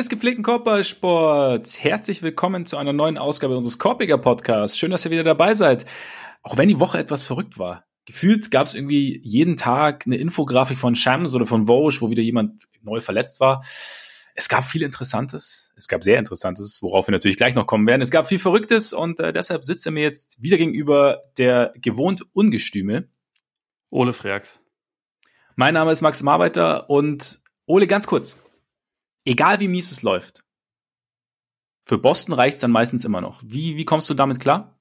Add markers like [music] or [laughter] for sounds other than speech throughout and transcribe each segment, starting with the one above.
Des gepflegten Korbballsports, herzlich willkommen zu einer neuen Ausgabe unseres Korbiger Podcasts. Schön, dass ihr wieder dabei seid. Auch wenn die Woche etwas verrückt war. Gefühlt gab es irgendwie jeden Tag eine Infografik von Shams oder von Vogue, wo wieder jemand neu verletzt war. Es gab viel Interessantes. Es gab sehr Interessantes, worauf wir natürlich gleich noch kommen werden. Es gab viel Verrücktes und äh, deshalb sitzt er mir jetzt wieder gegenüber der gewohnt Ungestüme. Ole Freaks. Mein Name ist Max Marbeiter und Ole, ganz kurz. Egal wie mies es läuft, für Boston reicht es dann meistens immer noch. Wie, wie kommst du damit klar?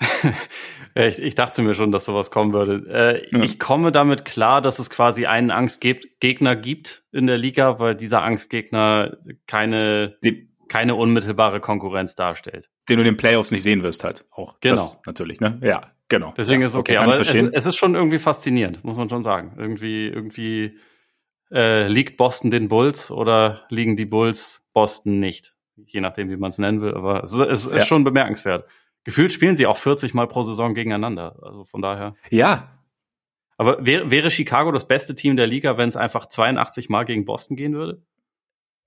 [laughs] ich, ich, dachte mir schon, dass sowas kommen würde. Äh, ja. Ich komme damit klar, dass es quasi einen Angstgegner gibt in der Liga, weil dieser Angstgegner keine, die, keine unmittelbare Konkurrenz darstellt. Den du in den Playoffs nicht sehen wirst halt. Auch genau. Das natürlich, ne? Ja, genau. Deswegen ja, ist okay, okay aber es, es, ist schon irgendwie faszinierend, muss man schon sagen. Irgendwie, irgendwie äh, liegt Boston den Bulls oder liegen die Bulls Boston nicht? Je nachdem, wie man es nennen will, aber es, es ist ja. schon bemerkenswert. Gefühlt spielen sie auch 40 Mal pro Saison gegeneinander. Also von daher. Ja. Aber wäre, wäre Chicago das beste Team der Liga, wenn es einfach 82 Mal gegen Boston gehen würde?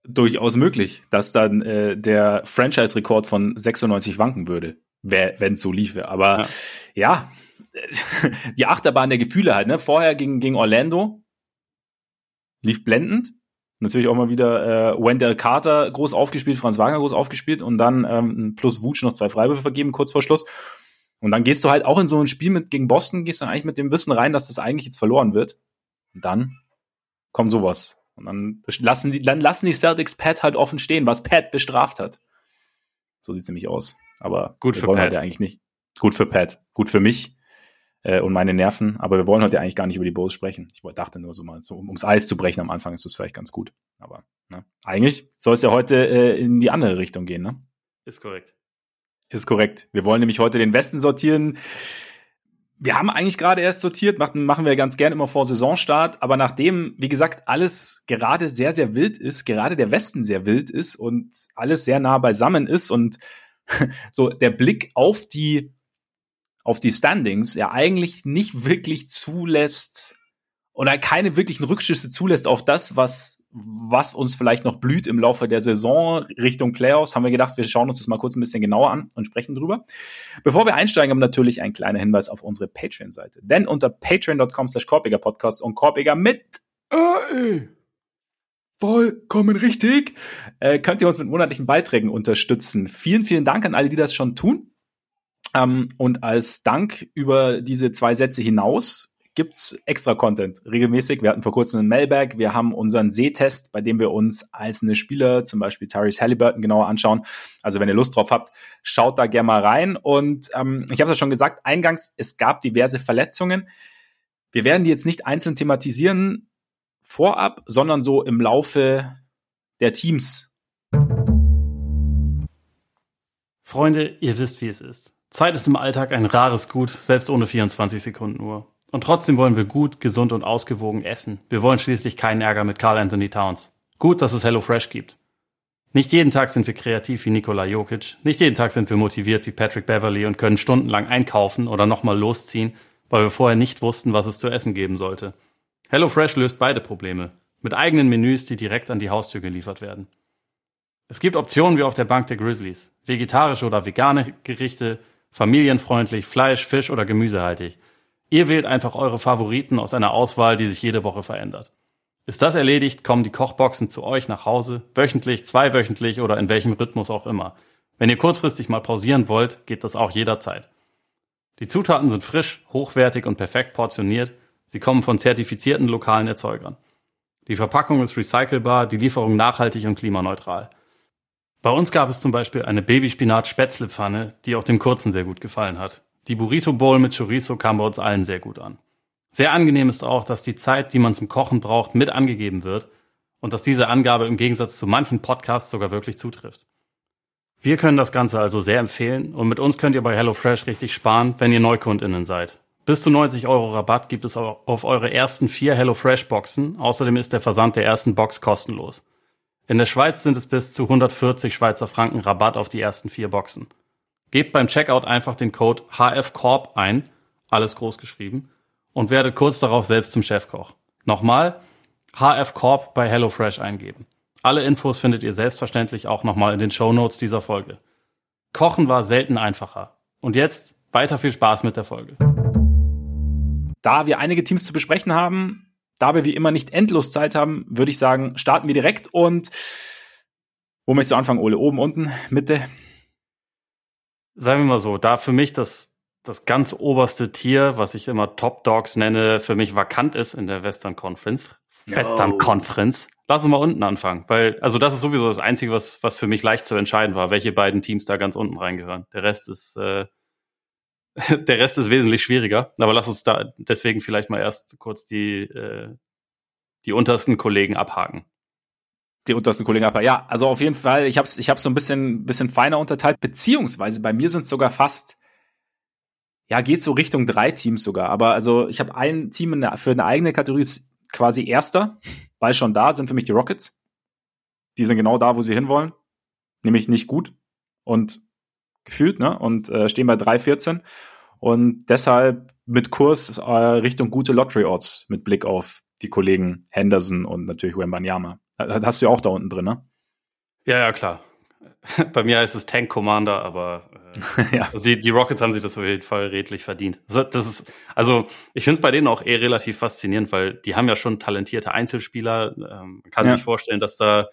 Durchaus möglich, dass dann äh, der Franchise-Rekord von 96 wanken würde, wenn es so liefe. Aber ja. ja, [laughs] die Achterbahn der Gefühle halt. Ne? Vorher gegen, gegen Orlando lief blendend. Natürlich auch mal wieder äh, Wendell Carter groß aufgespielt, Franz Wagner groß aufgespielt und dann ähm, plus Wutsch noch zwei Freiwürfe vergeben, kurz vor Schluss. Und dann gehst du halt auch in so ein Spiel mit gegen Boston, gehst du eigentlich mit dem Wissen rein, dass das eigentlich jetzt verloren wird. Und dann kommt sowas. Und dann lassen die, dann lassen die Celtics Pat halt offen stehen, was Pat bestraft hat. So sieht's nämlich aus. Aber gut für Pat. Halt ja eigentlich nicht. Gut für Pat. Gut für mich äh, und meine Nerven. Aber wir wollen heute eigentlich gar nicht über die Bulls sprechen. Ich dachte nur so mal, so, ums Eis zu brechen am Anfang ist das vielleicht ganz gut. Aber ne, eigentlich soll es ja heute äh, in die andere Richtung gehen, ne? Ist korrekt. Ist korrekt. Wir wollen nämlich heute den Westen sortieren. Wir haben eigentlich gerade erst sortiert, machen, machen wir ganz gern immer vor Saisonstart, aber nachdem, wie gesagt, alles gerade sehr, sehr wild ist, gerade der Westen sehr wild ist und alles sehr nah beisammen ist und [laughs] so der Blick auf die auf die Standings ja eigentlich nicht wirklich zulässt oder keine wirklichen Rückschlüsse zulässt auf das, was was uns vielleicht noch blüht im Laufe der Saison Richtung Playoffs, haben wir gedacht, wir schauen uns das mal kurz ein bisschen genauer an und sprechen drüber. Bevor wir einsteigen, haben natürlich ein kleiner Hinweis auf unsere Patreon-Seite. Denn unter patreon.com slash Korpiger Podcast und Korpiger mit AE vollkommen richtig, äh, könnt ihr uns mit monatlichen Beiträgen unterstützen. Vielen, vielen Dank an alle, die das schon tun. Ähm, und als Dank über diese zwei Sätze hinaus gibt's extra Content regelmäßig. Wir hatten vor kurzem einen Mailbag. Wir haben unseren Sehtest, bei dem wir uns einzelne Spieler, zum Beispiel Tyrese Halliburton, genauer anschauen. Also wenn ihr Lust drauf habt, schaut da gerne mal rein. Und ähm, ich habe es ja schon gesagt, eingangs, es gab diverse Verletzungen. Wir werden die jetzt nicht einzeln thematisieren vorab, sondern so im Laufe der Teams. Freunde, ihr wisst, wie es ist. Zeit ist im Alltag ein rares Gut, selbst ohne 24 Sekunden Uhr. Und trotzdem wollen wir gut, gesund und ausgewogen essen. Wir wollen schließlich keinen Ärger mit Carl Anthony Towns. Gut, dass es HelloFresh gibt. Nicht jeden Tag sind wir kreativ wie Nikola Jokic. Nicht jeden Tag sind wir motiviert wie Patrick Beverly und können stundenlang einkaufen oder nochmal losziehen, weil wir vorher nicht wussten, was es zu essen geben sollte. HelloFresh löst beide Probleme. Mit eigenen Menüs, die direkt an die Haustür geliefert werden. Es gibt Optionen wie auf der Bank der Grizzlies. Vegetarische oder vegane Gerichte, familienfreundlich, Fleisch, Fisch oder gemüsehaltig. Ihr wählt einfach eure Favoriten aus einer Auswahl, die sich jede Woche verändert. Ist das erledigt, kommen die Kochboxen zu euch nach Hause, wöchentlich, zweiwöchentlich oder in welchem Rhythmus auch immer. Wenn ihr kurzfristig mal pausieren wollt, geht das auch jederzeit. Die Zutaten sind frisch, hochwertig und perfekt portioniert. Sie kommen von zertifizierten lokalen Erzeugern. Die Verpackung ist recycelbar, die Lieferung nachhaltig und klimaneutral. Bei uns gab es zum Beispiel eine Babyspinat-Spätzlepfanne, die auch dem Kurzen sehr gut gefallen hat. Die Burrito Bowl mit Chorizo kam bei uns allen sehr gut an. Sehr angenehm ist auch, dass die Zeit, die man zum Kochen braucht, mit angegeben wird und dass diese Angabe im Gegensatz zu manchen Podcasts sogar wirklich zutrifft. Wir können das Ganze also sehr empfehlen und mit uns könnt ihr bei HelloFresh richtig sparen, wenn ihr NeukundInnen seid. Bis zu 90 Euro Rabatt gibt es auf eure ersten vier HelloFresh Boxen. Außerdem ist der Versand der ersten Box kostenlos. In der Schweiz sind es bis zu 140 Schweizer Franken Rabatt auf die ersten vier Boxen. Gebt beim Checkout einfach den Code HFCORP ein, alles groß geschrieben, und werdet kurz darauf selbst zum Chefkoch. Nochmal, HFCORP bei HelloFresh eingeben. Alle Infos findet ihr selbstverständlich auch nochmal in den Show Notes dieser Folge. Kochen war selten einfacher. Und jetzt weiter viel Spaß mit der Folge. Da wir einige Teams zu besprechen haben, da wir wie immer nicht endlos Zeit haben, würde ich sagen, starten wir direkt und wo möchtest du anfangen, Ole? Oben, unten, Mitte? Sagen wir mal so, da für mich das, das ganz oberste Tier, was ich immer Top Dogs nenne, für mich vakant ist in der Western Conference. No. Western Conference. Lass uns mal unten anfangen, weil, also das ist sowieso das Einzige, was, was für mich leicht zu entscheiden war, welche beiden Teams da ganz unten reingehören. Der Rest ist, äh, [laughs] der Rest ist wesentlich schwieriger. Aber lass uns da deswegen vielleicht mal erst kurz die, äh, die untersten Kollegen abhaken. Die untersten Kollegen abhaken. Ja, also auf jeden Fall, ich habe es ich hab's so ein bisschen, bisschen feiner unterteilt, beziehungsweise bei mir sind es sogar fast, ja, geht so Richtung drei Teams sogar. Aber also ich habe ein Team der, für eine eigene Kategorie, ist quasi erster, weil schon da sind für mich die Rockets. Die sind genau da, wo sie hinwollen. Nämlich nicht gut. Und gefühlt, ne? Und äh, stehen bei 3,14. Und deshalb mit Kurs äh, Richtung gute Lottery Odds mit Blick auf die Kollegen Henderson und natürlich Wembanyama. Hast du ja auch da unten drin, ne? Ja, ja, klar. [laughs] Bei mir heißt es Tank Commander, aber [laughs] äh, ja. also die, die, Rockets haben sich das auf jeden Fall redlich verdient. Das ist, also ich finde es bei denen auch eh relativ faszinierend, weil die haben ja schon talentierte Einzelspieler. Ähm, man kann ja. sich vorstellen, dass da,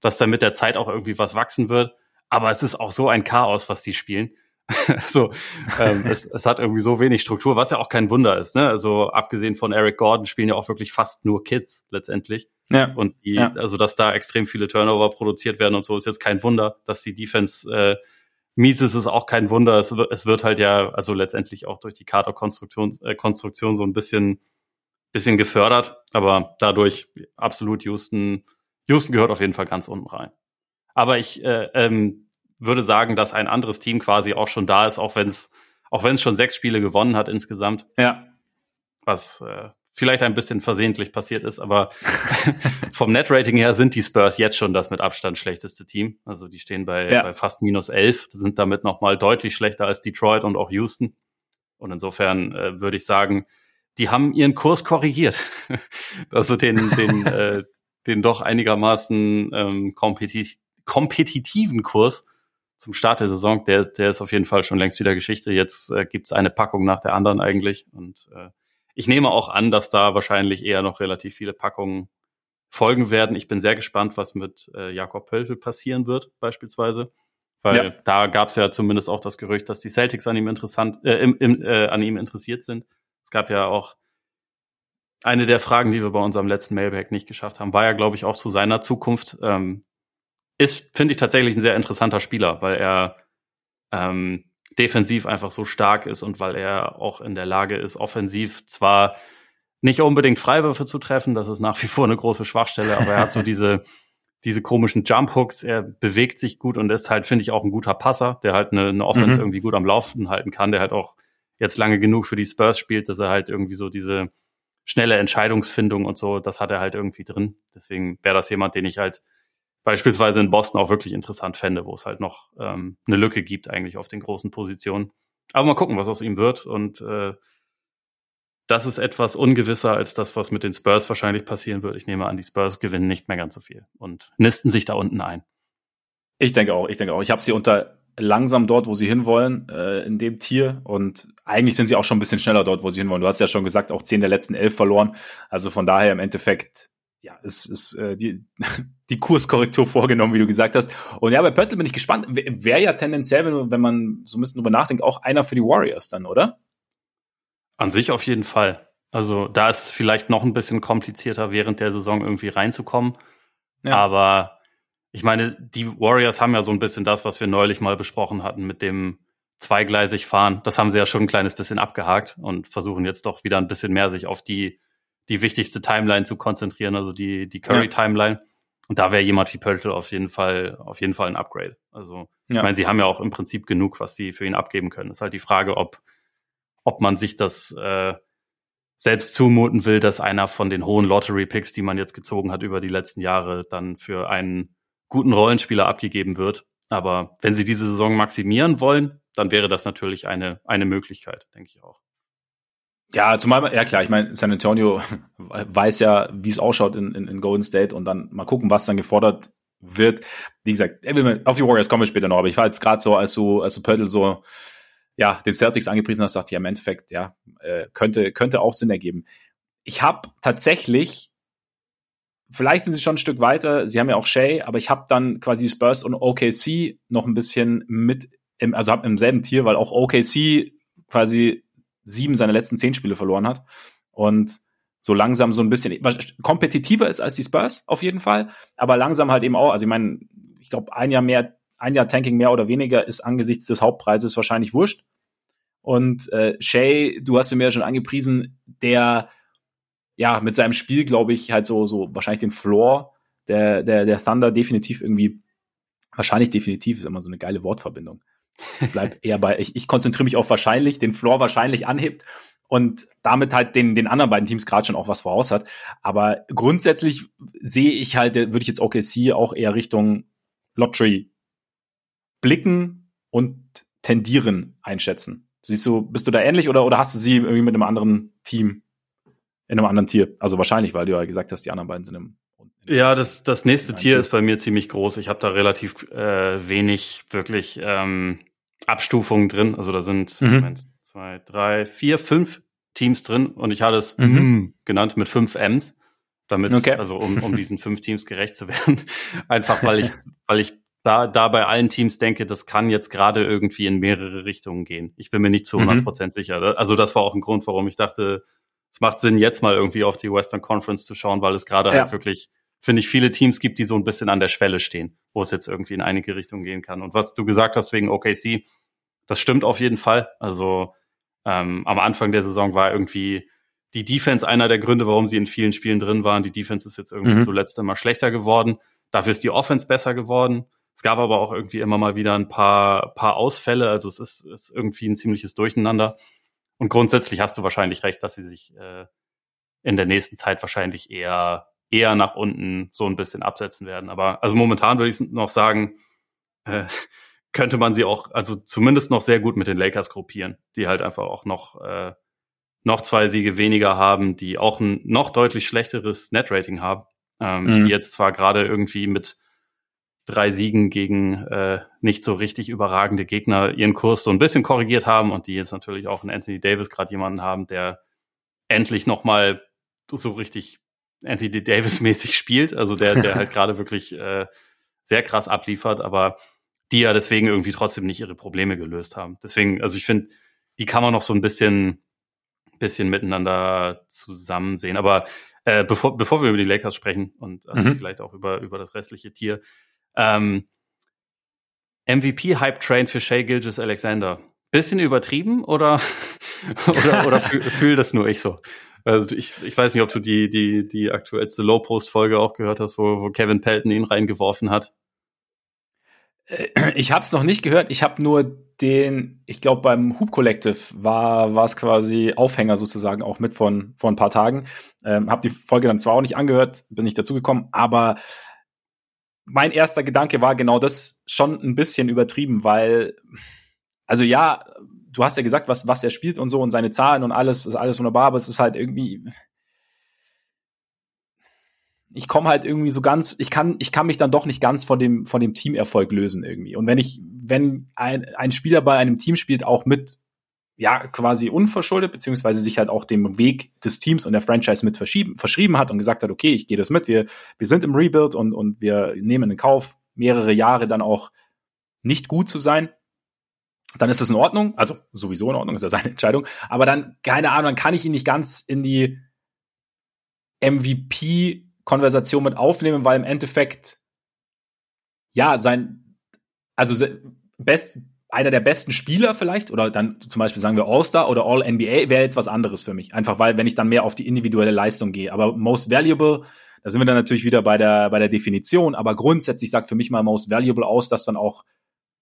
dass da mit der Zeit auch irgendwie was wachsen wird aber es ist auch so ein Chaos, was die spielen. [laughs] so, ähm, [laughs] es, es hat irgendwie so wenig Struktur, was ja auch kein Wunder ist. Ne? Also abgesehen von Eric Gordon spielen ja auch wirklich fast nur Kids letztendlich. Ja. Und die, ja. also dass da extrem viele Turnover produziert werden und so, ist jetzt kein Wunder. Dass die Defense äh, mies ist, ist auch kein Wunder. Es, es wird halt ja, also letztendlich auch durch die Kaderkonstruktion äh, Konstruktion so ein bisschen, bisschen gefördert. Aber dadurch absolut Houston, Houston gehört auf jeden Fall ganz unten rein. Aber ich äh, ähm, würde sagen, dass ein anderes Team quasi auch schon da ist, auch wenn es auch wenn es schon sechs Spiele gewonnen hat insgesamt. Ja. Was äh, vielleicht ein bisschen versehentlich passiert ist, aber [laughs] vom Net-Rating her sind die Spurs jetzt schon das mit Abstand schlechteste Team. Also die stehen bei, ja. bei fast minus elf, sind damit nochmal deutlich schlechter als Detroit und auch Houston. Und insofern äh, würde ich sagen, die haben ihren Kurs korrigiert. [laughs] also den, den, äh, den doch einigermaßen ähm, kompetitiv, kompetitiven Kurs zum Start der Saison, der, der ist auf jeden Fall schon längst wieder Geschichte. Jetzt äh, gibt es eine Packung nach der anderen eigentlich. Und äh, ich nehme auch an, dass da wahrscheinlich eher noch relativ viele Packungen folgen werden. Ich bin sehr gespannt, was mit äh, Jakob Pöltl passieren wird, beispielsweise. Weil ja. da gab es ja zumindest auch das Gerücht, dass die Celtics an ihm interessant, äh, im, im, äh, an ihm interessiert sind. Es gab ja auch eine der Fragen, die wir bei unserem letzten Mailback nicht geschafft haben, war ja, glaube ich, auch zu seiner Zukunft. Ähm, ist, finde ich, tatsächlich ein sehr interessanter Spieler, weil er ähm, defensiv einfach so stark ist und weil er auch in der Lage ist, offensiv zwar nicht unbedingt Freiwürfe zu treffen, das ist nach wie vor eine große Schwachstelle, aber er hat so [laughs] diese, diese komischen Jump Hooks, er bewegt sich gut und ist halt, finde ich, auch ein guter Passer, der halt eine, eine Offense mhm. irgendwie gut am Laufen halten kann, der halt auch jetzt lange genug für die Spurs spielt, dass er halt irgendwie so diese schnelle Entscheidungsfindung und so, das hat er halt irgendwie drin. Deswegen wäre das jemand, den ich halt beispielsweise in Boston auch wirklich interessant fände, wo es halt noch ähm, eine Lücke gibt eigentlich auf den großen Positionen. Aber mal gucken, was aus ihm wird. Und äh, das ist etwas ungewisser als das, was mit den Spurs wahrscheinlich passieren wird. Ich nehme an, die Spurs gewinnen nicht mehr ganz so viel und nisten sich da unten ein. Ich denke auch, ich denke auch. Ich habe sie unter langsam dort, wo sie hinwollen, äh, in dem Tier. Und eigentlich sind sie auch schon ein bisschen schneller dort, wo sie hinwollen. Du hast ja schon gesagt, auch zehn der letzten elf verloren. Also von daher im Endeffekt ja, es ist äh, die, [laughs] die Kurskorrektur vorgenommen, wie du gesagt hast. Und ja, bei Pöttl bin ich gespannt. Wäre ja tendenziell, wenn, wenn man so ein bisschen drüber nachdenkt, auch einer für die Warriors dann, oder? An sich auf jeden Fall. Also da ist es vielleicht noch ein bisschen komplizierter, während der Saison irgendwie reinzukommen. Ja. Aber ich meine, die Warriors haben ja so ein bisschen das, was wir neulich mal besprochen hatten mit dem zweigleisig fahren. Das haben sie ja schon ein kleines bisschen abgehakt und versuchen jetzt doch wieder ein bisschen mehr sich auf die die wichtigste Timeline zu konzentrieren, also die, die Curry-Timeline. Ja. Und da wäre jemand wie Pöltl auf jeden Fall, auf jeden Fall ein Upgrade. Also, ja. ich meine, sie haben ja auch im Prinzip genug, was sie für ihn abgeben können. ist halt die Frage, ob, ob man sich das äh, selbst zumuten will, dass einer von den hohen Lottery-Picks, die man jetzt gezogen hat über die letzten Jahre, dann für einen guten Rollenspieler abgegeben wird. Aber wenn sie diese Saison maximieren wollen, dann wäre das natürlich eine, eine Möglichkeit, denke ich auch. Ja, zumal, ja klar, ich meine, San Antonio [laughs] weiß ja, wie es ausschaut in, in, in Golden State und dann mal gucken, was dann gefordert wird. Wie gesagt, auf die Warriors kommen wir später noch, aber ich war jetzt gerade so, als du, als du Pöttl so, ja, den Celtics angepriesen hast, dachte ich, ja, im Endeffekt, ja, äh, könnte, könnte auch Sinn ergeben. Ich habe tatsächlich, vielleicht sind sie schon ein Stück weiter, sie haben ja auch Shay, aber ich habe dann quasi Spurs und OKC noch ein bisschen mit, im, also hab im selben Tier, weil auch OKC quasi sieben seiner letzten zehn Spiele verloren hat. Und so langsam so ein bisschen kompetitiver ist als die Spurs auf jeden Fall, aber langsam halt eben auch, also ich meine, ich glaube, ein Jahr mehr, ein Jahr Tanking mehr oder weniger ist angesichts des Hauptpreises wahrscheinlich wurscht. Und äh, Shay, du hast ihn mir ja schon angepriesen, der ja mit seinem Spiel, glaube ich, halt so, so wahrscheinlich den Floor der, der, der Thunder definitiv irgendwie, wahrscheinlich definitiv ist immer so eine geile Wortverbindung bleib eher bei, ich, ich konzentriere mich auf wahrscheinlich, den Floor wahrscheinlich anhebt und damit halt den, den anderen beiden Teams gerade schon auch was voraus hat. Aber grundsätzlich sehe ich halt, würde ich jetzt OKC auch eher Richtung Lottery blicken und tendieren einschätzen. Siehst du, bist du da ähnlich oder, oder hast du sie irgendwie mit einem anderen Team in einem anderen Tier? Also wahrscheinlich, weil du ja gesagt hast, die anderen beiden sind im ja, das, das nächste Tier ist bei mir ziemlich groß. Ich habe da relativ äh, wenig wirklich ähm, Abstufungen drin. Also da sind mhm. Moment, zwei, drei, vier, fünf Teams drin und ich hatte es mhm. genannt mit fünf M's, damit, okay. also um, um [laughs] diesen fünf Teams gerecht zu werden. [laughs] Einfach weil ich, weil ich da, da bei allen Teams denke, das kann jetzt gerade irgendwie in mehrere Richtungen gehen. Ich bin mir nicht zu 100 mhm. Prozent mhm. sicher. Also das war auch ein Grund, warum ich dachte, es macht Sinn, jetzt mal irgendwie auf die Western Conference zu schauen, weil es gerade ja. halt wirklich, finde ich, viele Teams gibt, die so ein bisschen an der Schwelle stehen, wo es jetzt irgendwie in einige Richtungen gehen kann. Und was du gesagt hast wegen OKC, das stimmt auf jeden Fall. Also ähm, am Anfang der Saison war irgendwie die Defense einer der Gründe, warum sie in vielen Spielen drin waren. Die Defense ist jetzt irgendwie mhm. zuletzt immer schlechter geworden. Dafür ist die Offense besser geworden. Es gab aber auch irgendwie immer mal wieder ein paar, paar Ausfälle. Also es ist, ist irgendwie ein ziemliches Durcheinander. Und grundsätzlich hast du wahrscheinlich recht, dass sie sich äh, in der nächsten Zeit wahrscheinlich eher, eher nach unten so ein bisschen absetzen werden. Aber also momentan würde ich noch sagen, äh, [laughs] könnte man sie auch, also zumindest noch sehr gut mit den Lakers gruppieren, die halt einfach auch noch, äh, noch zwei Siege weniger haben, die auch ein noch deutlich schlechteres Net-Rating haben, ähm, mhm. die jetzt zwar gerade irgendwie mit drei Siegen gegen äh, nicht so richtig überragende Gegner ihren Kurs so ein bisschen korrigiert haben und die jetzt natürlich auch in Anthony Davis gerade jemanden haben, der endlich noch mal so richtig Anthony Davis mäßig spielt, also der der halt [laughs] gerade wirklich äh, sehr krass abliefert, aber die ja deswegen irgendwie trotzdem nicht ihre Probleme gelöst haben. Deswegen, also ich finde, die kann man noch so ein bisschen, bisschen miteinander zusammen sehen. Aber äh, bevor, bevor wir über die Lakers sprechen und also mhm. vielleicht auch über, über das restliche Tier, ähm, MVP-Hype-Train für Shea Gilgis Alexander. Bisschen übertrieben oder, [laughs] oder, oder [laughs] fühl, fühl das nur ich so? Also ich, ich weiß nicht, ob du die, die, die aktuellste Low-Post-Folge auch gehört hast, wo, wo Kevin Pelton ihn reingeworfen hat. Ich habe es noch nicht gehört. Ich habe nur den, ich glaube beim Hoop Collective war war es quasi Aufhänger sozusagen auch mit von vor ein paar Tagen. Ähm, habe die Folge dann zwar auch nicht angehört, bin nicht dazugekommen, aber mein erster Gedanke war genau das schon ein bisschen übertrieben, weil also ja, du hast ja gesagt, was was er spielt und so und seine Zahlen und alles ist alles wunderbar, aber es ist halt irgendwie ich komme halt irgendwie so ganz, ich kann, ich kann mich dann doch nicht ganz von dem, von dem Teamerfolg lösen irgendwie. Und wenn ich, wenn ein, ein Spieler bei einem Team spielt, auch mit, ja, quasi unverschuldet, beziehungsweise sich halt auch dem Weg des Teams und der Franchise mit verschieben, verschrieben hat und gesagt hat, okay, ich gehe das mit, wir, wir sind im Rebuild und, und wir nehmen in Kauf, mehrere Jahre dann auch nicht gut zu sein, dann ist das in Ordnung. Also sowieso in Ordnung, ist ja seine [laughs] Entscheidung. Aber dann, keine Ahnung, dann kann ich ihn nicht ganz in die MVP Konversation mit aufnehmen, weil im Endeffekt ja sein, also best, einer der besten Spieler vielleicht oder dann zum Beispiel sagen wir All-Star oder All-NBA wäre jetzt was anderes für mich. Einfach weil, wenn ich dann mehr auf die individuelle Leistung gehe. Aber Most Valuable, da sind wir dann natürlich wieder bei der, bei der Definition. Aber grundsätzlich sagt für mich mal Most Valuable aus, dass dann auch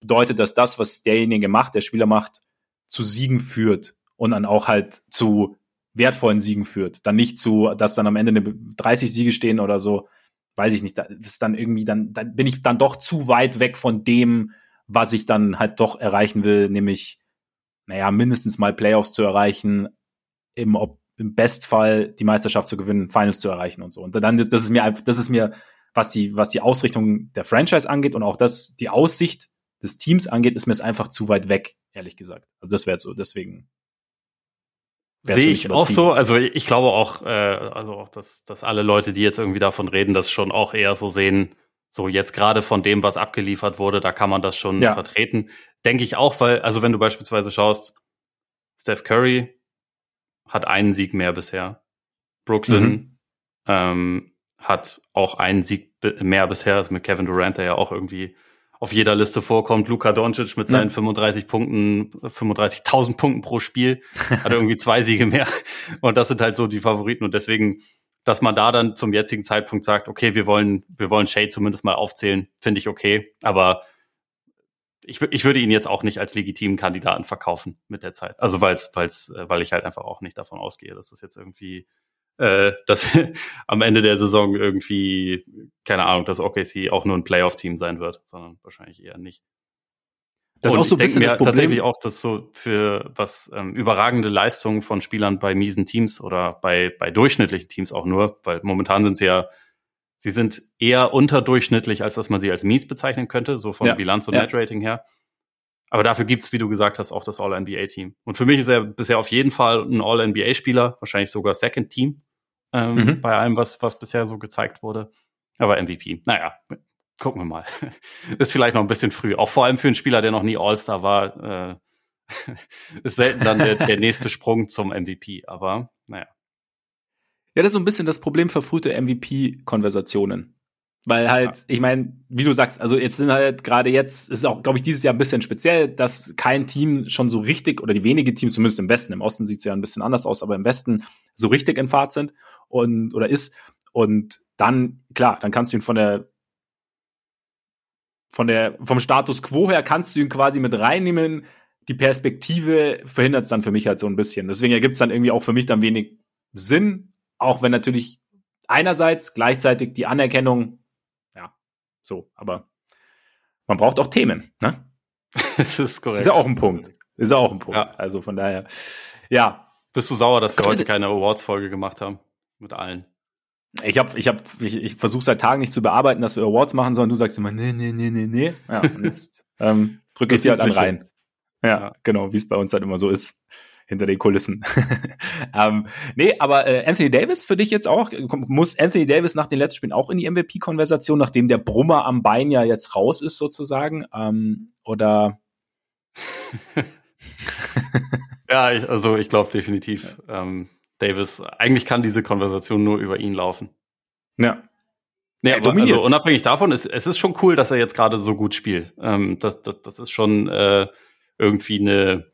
bedeutet, dass das, was derjenige macht, der Spieler macht, zu Siegen führt und dann auch halt zu wertvollen Siegen führt. Dann nicht zu, dass dann am Ende 30 Siege stehen oder so. Weiß ich nicht. Das ist dann irgendwie, dann, dann bin ich dann doch zu weit weg von dem, was ich dann halt doch erreichen will, nämlich, naja, mindestens mal Playoffs zu erreichen, im, im Bestfall die Meisterschaft zu gewinnen, Finals zu erreichen und so. Und dann, das ist mir einfach, das ist mir, was die, was die Ausrichtung der Franchise angeht und auch das, die Aussicht des Teams angeht, ist mir es einfach zu weit weg, ehrlich gesagt. Also das wäre so, deswegen. Sehe ich auch so. Also ich glaube auch, äh, also auch, dass, dass alle Leute, die jetzt irgendwie davon reden, das schon auch eher so sehen, so jetzt gerade von dem, was abgeliefert wurde, da kann man das schon ja. vertreten. Denke ich auch, weil, also wenn du beispielsweise schaust, Steph Curry hat einen Sieg mehr bisher. Brooklyn mhm. ähm, hat auch einen Sieg mehr bisher, also mit Kevin Durant, der ja auch irgendwie auf jeder Liste vorkommt. Luka Doncic mit seinen ja. 35 Punkten, 35.000 Punkten pro Spiel, hat irgendwie zwei Siege mehr. Und das sind halt so die Favoriten. Und deswegen, dass man da dann zum jetzigen Zeitpunkt sagt, okay, wir wollen, wir wollen Shea zumindest mal aufzählen, finde ich okay. Aber ich, ich würde ihn jetzt auch nicht als legitimen Kandidaten verkaufen mit der Zeit. Also weil's, weil's, äh, weil ich halt einfach auch nicht davon ausgehe, dass das jetzt irgendwie äh, dass [laughs] am Ende der Saison irgendwie, keine Ahnung, dass OKC auch nur ein Playoff-Team sein wird, sondern wahrscheinlich eher nicht. Das ist auch so ein bisschen das Problem. Tatsächlich auch, dass so für was ähm, überragende Leistungen von Spielern bei miesen Teams oder bei, bei durchschnittlichen Teams auch nur, weil momentan sind sie ja, sie sind eher unterdurchschnittlich, als dass man sie als mies bezeichnen könnte, so von ja, Bilanz und ja. Net-Rating her. Aber dafür gibt's, wie du gesagt hast, auch das All-NBA-Team. Und für mich ist er bisher auf jeden Fall ein All-NBA-Spieler, wahrscheinlich sogar Second Team ähm, mhm. bei allem, was, was bisher so gezeigt wurde. Aber MVP, naja, gucken wir mal. [laughs] ist vielleicht noch ein bisschen früh. Auch vor allem für einen Spieler, der noch nie All-Star war, äh, [laughs] ist selten dann der, der nächste Sprung zum MVP. Aber naja. Ja, das ist so ein bisschen das Problem verfrühte MVP-Konversationen. Weil halt, ich meine, wie du sagst, also jetzt sind halt gerade jetzt, ist auch, glaube ich, dieses Jahr ein bisschen speziell, dass kein Team schon so richtig, oder die wenige Teams, zumindest im Westen, im Osten sieht es ja ein bisschen anders aus, aber im Westen so richtig in Fahrt sind und oder ist. Und dann, klar, dann kannst du ihn von der von der, vom Status quo her kannst du ihn quasi mit reinnehmen. Die Perspektive verhindert es dann für mich halt so ein bisschen. Deswegen ergibt es dann irgendwie auch für mich dann wenig Sinn, auch wenn natürlich einerseits gleichzeitig die Anerkennung so, aber man braucht auch Themen, ne? [laughs] das ist korrekt. Ist ja auch ein Punkt. Ist ja auch ein Punkt. Ja. Also von daher, ja. Bist du sauer, dass wir heute keine Awards-Folge gemacht haben? Mit allen. Ich habe, ich habe, ich, ich versuche seit Tagen nicht zu bearbeiten, dass wir Awards machen sollen. Du sagst immer, nee, nee, nee, nee, nee. Ja, und jetzt ähm, drücke ich dir halt an rein. Ja, ja. genau, wie es bei uns halt immer so ist hinter den Kulissen. [laughs] ähm, nee, aber äh, Anthony Davis für dich jetzt auch, muss Anthony Davis nach den letzten Spielen auch in die MVP-Konversation, nachdem der Brummer am Bein ja jetzt raus ist sozusagen? Ähm, oder? [laughs] ja, ich, also ich glaube definitiv. Ähm, Davis, eigentlich kann diese Konversation nur über ihn laufen. Ja. Nee, aber also unabhängig davon, es, es ist schon cool, dass er jetzt gerade so gut spielt. Ähm, das, das, das ist schon äh, irgendwie eine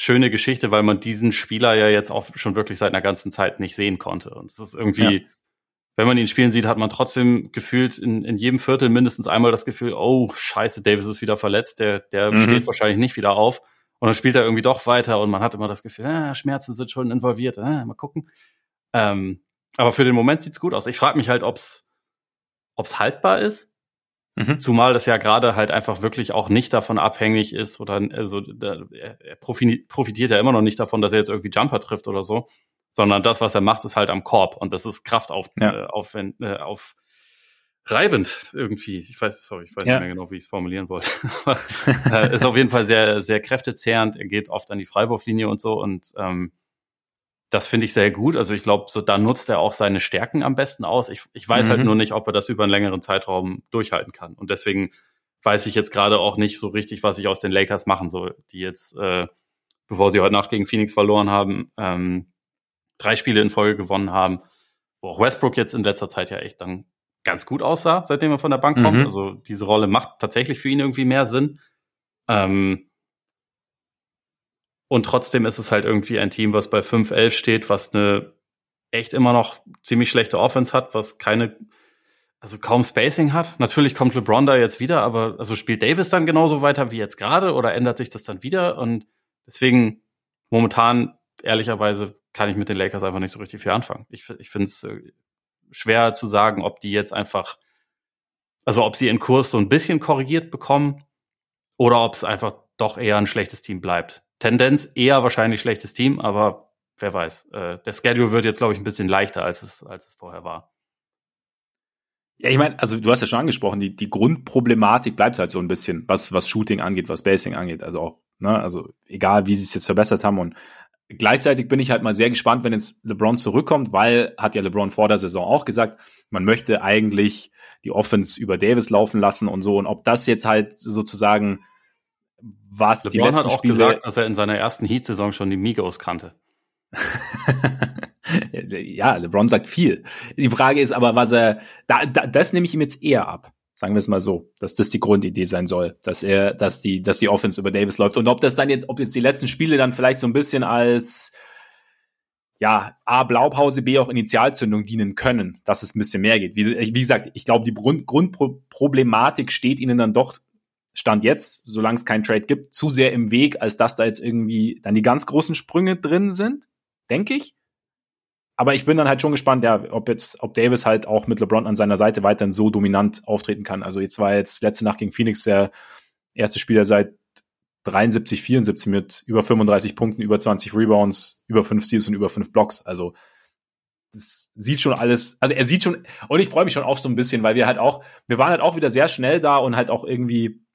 schöne Geschichte, weil man diesen Spieler ja jetzt auch schon wirklich seit einer ganzen Zeit nicht sehen konnte. Und es ist irgendwie, ja. wenn man ihn spielen sieht, hat man trotzdem gefühlt in, in jedem Viertel mindestens einmal das Gefühl, oh, scheiße, Davis ist wieder verletzt, der, der mhm. steht wahrscheinlich nicht wieder auf. Und dann spielt er irgendwie doch weiter und man hat immer das Gefühl, ah, Schmerzen sind schon involviert, ah, mal gucken. Ähm, aber für den Moment sieht's gut aus. Ich frage mich halt, ob's, ob's haltbar ist Mhm. Zumal das ja gerade halt einfach wirklich auch nicht davon abhängig ist oder also er profitiert ja immer noch nicht davon, dass er jetzt irgendwie Jumper trifft oder so, sondern das, was er macht, ist halt am Korb und das ist Kraft auf, ja. äh, auf, äh, auf reibend irgendwie. Ich weiß, sorry, ich weiß ja. nicht mehr genau, wie ich es formulieren wollte. [laughs] äh, ist auf jeden Fall sehr, sehr kräftezehrend. Er geht oft an die Freiwurflinie und so und ähm, das finde ich sehr gut. Also ich glaube, so da nutzt er auch seine Stärken am besten aus. Ich, ich weiß halt mhm. halt nur nicht, ob er das über einen längeren Zeitraum durchhalten kann. Und deswegen weiß ich jetzt gerade auch nicht so richtig, was ich aus den Lakers machen soll, die jetzt, äh, bevor sie heute Nacht gegen Phoenix verloren haben, ähm, drei Spiele in Folge gewonnen haben, wo auch Westbrook jetzt in letzter Zeit ja echt dann ganz gut aussah, seitdem er von der Bank mhm. kommt. Also diese Rolle macht tatsächlich für ihn irgendwie mehr Sinn. Ähm, und trotzdem ist es halt irgendwie ein Team, was bei 5-11 steht, was eine echt immer noch ziemlich schlechte Offense hat, was keine, also kaum Spacing hat. Natürlich kommt LeBron da jetzt wieder, aber also spielt Davis dann genauso weiter wie jetzt gerade oder ändert sich das dann wieder? Und deswegen momentan, ehrlicherweise, kann ich mit den Lakers einfach nicht so richtig viel anfangen. Ich, ich finde es äh, schwer zu sagen, ob die jetzt einfach, also ob sie in Kurs so ein bisschen korrigiert bekommen oder ob es einfach doch eher ein schlechtes Team bleibt. Tendenz eher wahrscheinlich schlechtes Team, aber wer weiß. Äh, der Schedule wird jetzt, glaube ich, ein bisschen leichter, als es, als es vorher war. Ja, ich meine, also du hast ja schon angesprochen, die, die Grundproblematik bleibt halt so ein bisschen, was, was Shooting angeht, was Basing angeht. Also auch, ne, also egal, wie sie es jetzt verbessert haben. Und gleichzeitig bin ich halt mal sehr gespannt, wenn jetzt LeBron zurückkommt, weil hat ja LeBron vor der Saison auch gesagt, man möchte eigentlich die Offense über Davis laufen lassen und so. Und ob das jetzt halt sozusagen was LeBron die letzten hat auch Spiele gesagt, dass er in seiner ersten Heat-Saison schon die Migos kannte. [laughs] ja, LeBron sagt viel. Die Frage ist aber, was er, da, da, das nehme ich ihm jetzt eher ab. Sagen wir es mal so, dass das die Grundidee sein soll, dass er, dass die, dass die Offense über Davis läuft. Und ob das dann jetzt, ob jetzt die letzten Spiele dann vielleicht so ein bisschen als, ja, A, Blaupause, B, auch Initialzündung dienen können, dass es ein bisschen mehr geht. Wie, wie gesagt, ich glaube, die Grund, Grundproblematik steht ihnen dann doch Stand jetzt, solange es keinen Trade gibt, zu sehr im Weg, als dass da jetzt irgendwie dann die ganz großen Sprünge drin sind, denke ich. Aber ich bin dann halt schon gespannt, ja, ob jetzt, ob Davis halt auch mit LeBron an seiner Seite weiterhin so dominant auftreten kann. Also jetzt war jetzt letzte Nacht gegen Phoenix der erste Spieler seit 73, 74 mit über 35 Punkten, über 20 Rebounds, über 5 Steals und über 5 Blocks. Also das sieht schon alles, also er sieht schon, und ich freue mich schon auch so ein bisschen, weil wir halt auch, wir waren halt auch wieder sehr schnell da und halt auch irgendwie,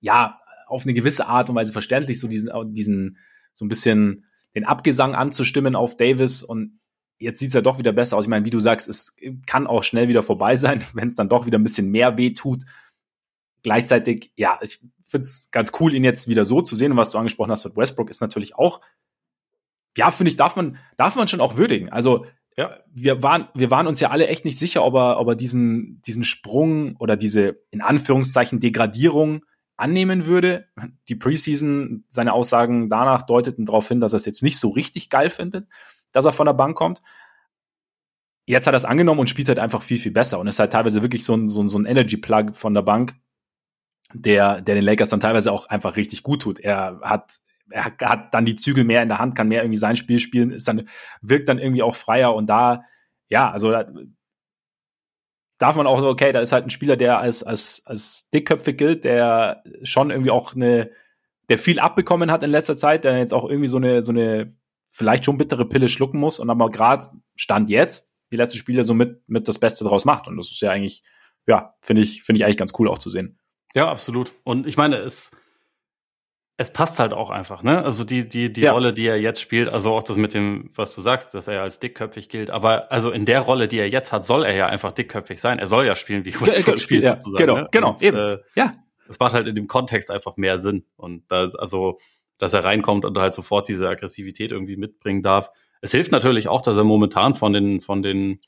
ja, auf eine gewisse Art und Weise verständlich, so diesen, diesen, so ein bisschen den Abgesang anzustimmen auf Davis und jetzt sieht's ja doch wieder besser aus. Ich meine, wie du sagst, es kann auch schnell wieder vorbei sein, [laughs] wenn es dann doch wieder ein bisschen mehr weh tut. Gleichzeitig, ja, ich finde es ganz cool, ihn jetzt wieder so zu sehen. Und was du angesprochen hast mit Westbrook ist natürlich auch, ja, finde ich, darf man, darf man schon auch würdigen. Also, ja, wir waren, wir waren uns ja alle echt nicht sicher, ob er, ob er diesen, diesen Sprung oder diese, in Anführungszeichen, Degradierung annehmen würde. Die Preseason, seine Aussagen danach deuteten darauf hin, dass er es jetzt nicht so richtig geil findet dass er von der Bank kommt. Jetzt hat er es angenommen und spielt halt einfach viel, viel besser und ist halt teilweise wirklich so ein, so ein, so ein Energy-Plug von der Bank, der, der den Lakers dann teilweise auch einfach richtig gut tut. Er hat, er hat dann die Zügel mehr in der Hand, kann mehr irgendwie sein Spiel spielen, ist dann, wirkt dann irgendwie auch freier und da, ja, also darf man auch so, okay, da ist halt ein Spieler, der als, als, als dickköpfig gilt, der schon irgendwie auch eine, der viel abbekommen hat in letzter Zeit, der jetzt auch irgendwie so eine, so eine vielleicht schon bittere Pille schlucken muss und aber gerade Stand jetzt die letzten Spiele so mit, mit das Beste daraus macht. Und das ist ja eigentlich, ja, finde ich, finde ich eigentlich ganz cool auch zu sehen. Ja, absolut. Und ich meine, es, es passt halt auch einfach, ne? Also die, die, die ja. Rolle, die er jetzt spielt, also auch das mit dem, was du sagst, dass er als dickköpfig gilt, aber also in der Rolle, die er jetzt hat, soll er ja einfach dickköpfig sein. Er soll ja spielen, wie Westbrook spielt, ja, sozusagen. Genau, ne? genau, Und, eben. Äh, ja. Es macht halt in dem Kontext einfach mehr Sinn. Und da, also, dass er reinkommt und halt sofort diese Aggressivität irgendwie mitbringen darf. Es hilft natürlich auch, dass er momentan von den, von den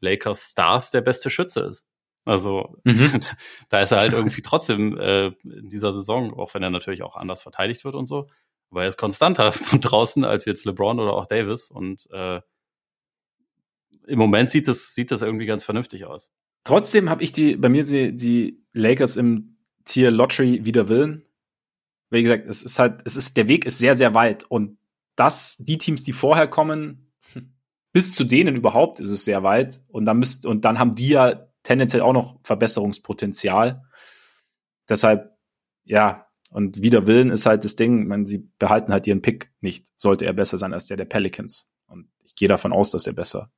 Lakers Stars der beste Schütze ist. Also mhm. [laughs] da ist er halt irgendwie trotzdem äh, in dieser Saison, auch wenn er natürlich auch anders verteidigt wird und so, aber er ist konstanter [laughs] von draußen als jetzt LeBron oder auch Davis und äh, im Moment sieht es sieht das irgendwie ganz vernünftig aus. Trotzdem habe ich die bei mir die, die Lakers im Tier Lottery wieder Willen wie gesagt, es ist halt, es ist, der Weg ist sehr, sehr weit. Und das, die Teams, die vorher kommen, [laughs] bis zu denen überhaupt ist es sehr weit. Und dann müsst, und dann haben die ja tendenziell auch noch Verbesserungspotenzial. Deshalb, ja, und wieder Willen ist halt das Ding, man, sie behalten halt ihren Pick nicht. Sollte er besser sein als der der Pelicans. Und ich gehe davon aus, dass er besser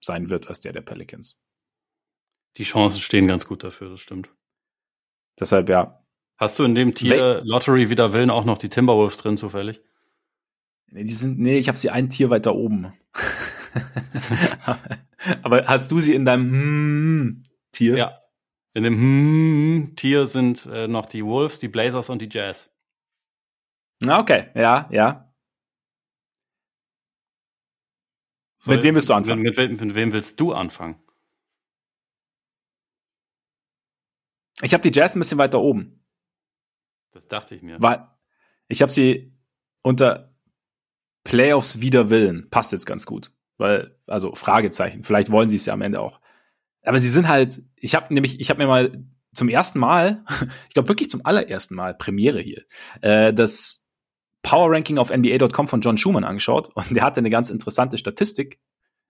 sein wird als der der Pelicans. Die Chancen stehen ganz gut dafür, das stimmt. Deshalb, ja, Hast du in dem Tier We Lottery wieder Willen auch noch die Timberwolves drin zufällig? Nee, die sind, nee, ich habe sie ein Tier weiter oben. [laughs] Aber hast du sie in deinem hm Tier? Ja. In dem hm Tier sind äh, noch die Wolves, die Blazers und die Jazz. Okay, ja, ja. So, mit wem willst du anfangen? Mit, mit, mit, wem willst du anfangen? Ich habe die Jazz ein bisschen weiter oben. Das dachte ich mir. Weil ich habe sie unter Playoffs wider Willen. Passt jetzt ganz gut. Weil, also Fragezeichen. Vielleicht wollen sie es ja am Ende auch. Aber sie sind halt, ich habe nämlich, ich habe mir mal zum ersten Mal, [laughs] ich glaube wirklich zum allerersten Mal, Premiere hier, äh, das Power Ranking auf NBA.com von John Schumann angeschaut. Und der hatte eine ganz interessante Statistik,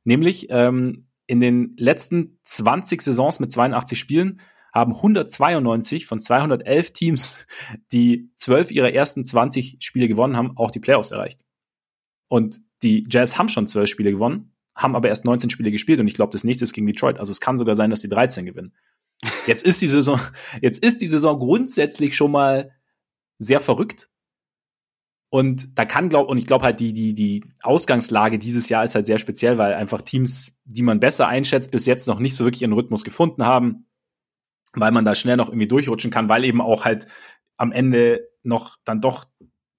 nämlich ähm, in den letzten 20 Saisons mit 82 Spielen haben 192 von 211 Teams, die zwölf ihrer ersten 20 Spiele gewonnen haben, auch die Playoffs erreicht. Und die Jazz haben schon zwölf Spiele gewonnen, haben aber erst 19 Spiele gespielt und ich glaube, das nächste ist gegen Detroit. Also es kann sogar sein, dass die 13 gewinnen. [laughs] Jetzt ist die Saison, jetzt ist die Saison grundsätzlich schon mal sehr verrückt. Und da kann glaub, und ich glaube halt die, die, die Ausgangslage dieses Jahr ist halt sehr speziell, weil einfach Teams, die man besser einschätzt, bis jetzt noch nicht so wirklich ihren Rhythmus gefunden haben, weil man da schnell noch irgendwie durchrutschen kann, weil eben auch halt am Ende noch dann doch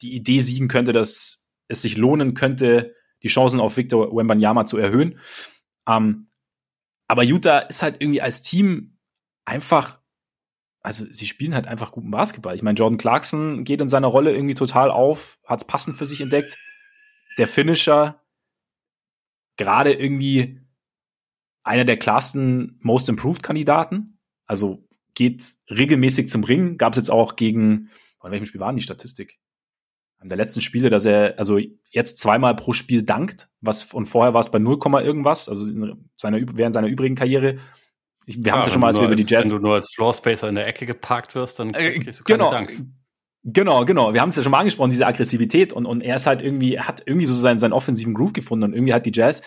die Idee siegen könnte, dass es sich lohnen könnte, die Chancen auf Victor Wembanyama zu erhöhen. Ähm, aber Utah ist halt irgendwie als Team einfach, also sie spielen halt einfach guten Basketball. Ich meine, Jordan Clarkson geht in seiner Rolle irgendwie total auf, hat es passend für sich entdeckt. Der Finisher, gerade irgendwie einer der klarsten Most Improved Kandidaten. Also geht regelmäßig zum Ring. Gab es jetzt auch gegen, von welchem Spiel waren die Statistik? An der letzten Spiele, dass er also jetzt zweimal pro Spiel dankt, was und vorher war es bei 0, irgendwas, also seiner, während seiner übrigen Karriere. Ich, wir haben es ja schon mal, als wir über die Jazz. Wenn du nur als Floorspacer in der Ecke geparkt wirst, dann äh, kriegst du keine genau, Danks. Genau, genau. Wir haben es ja schon mal angesprochen, diese Aggressivität und, und er ist halt irgendwie, er hat irgendwie so seinen, seinen offensiven Groove gefunden und irgendwie hat die Jazz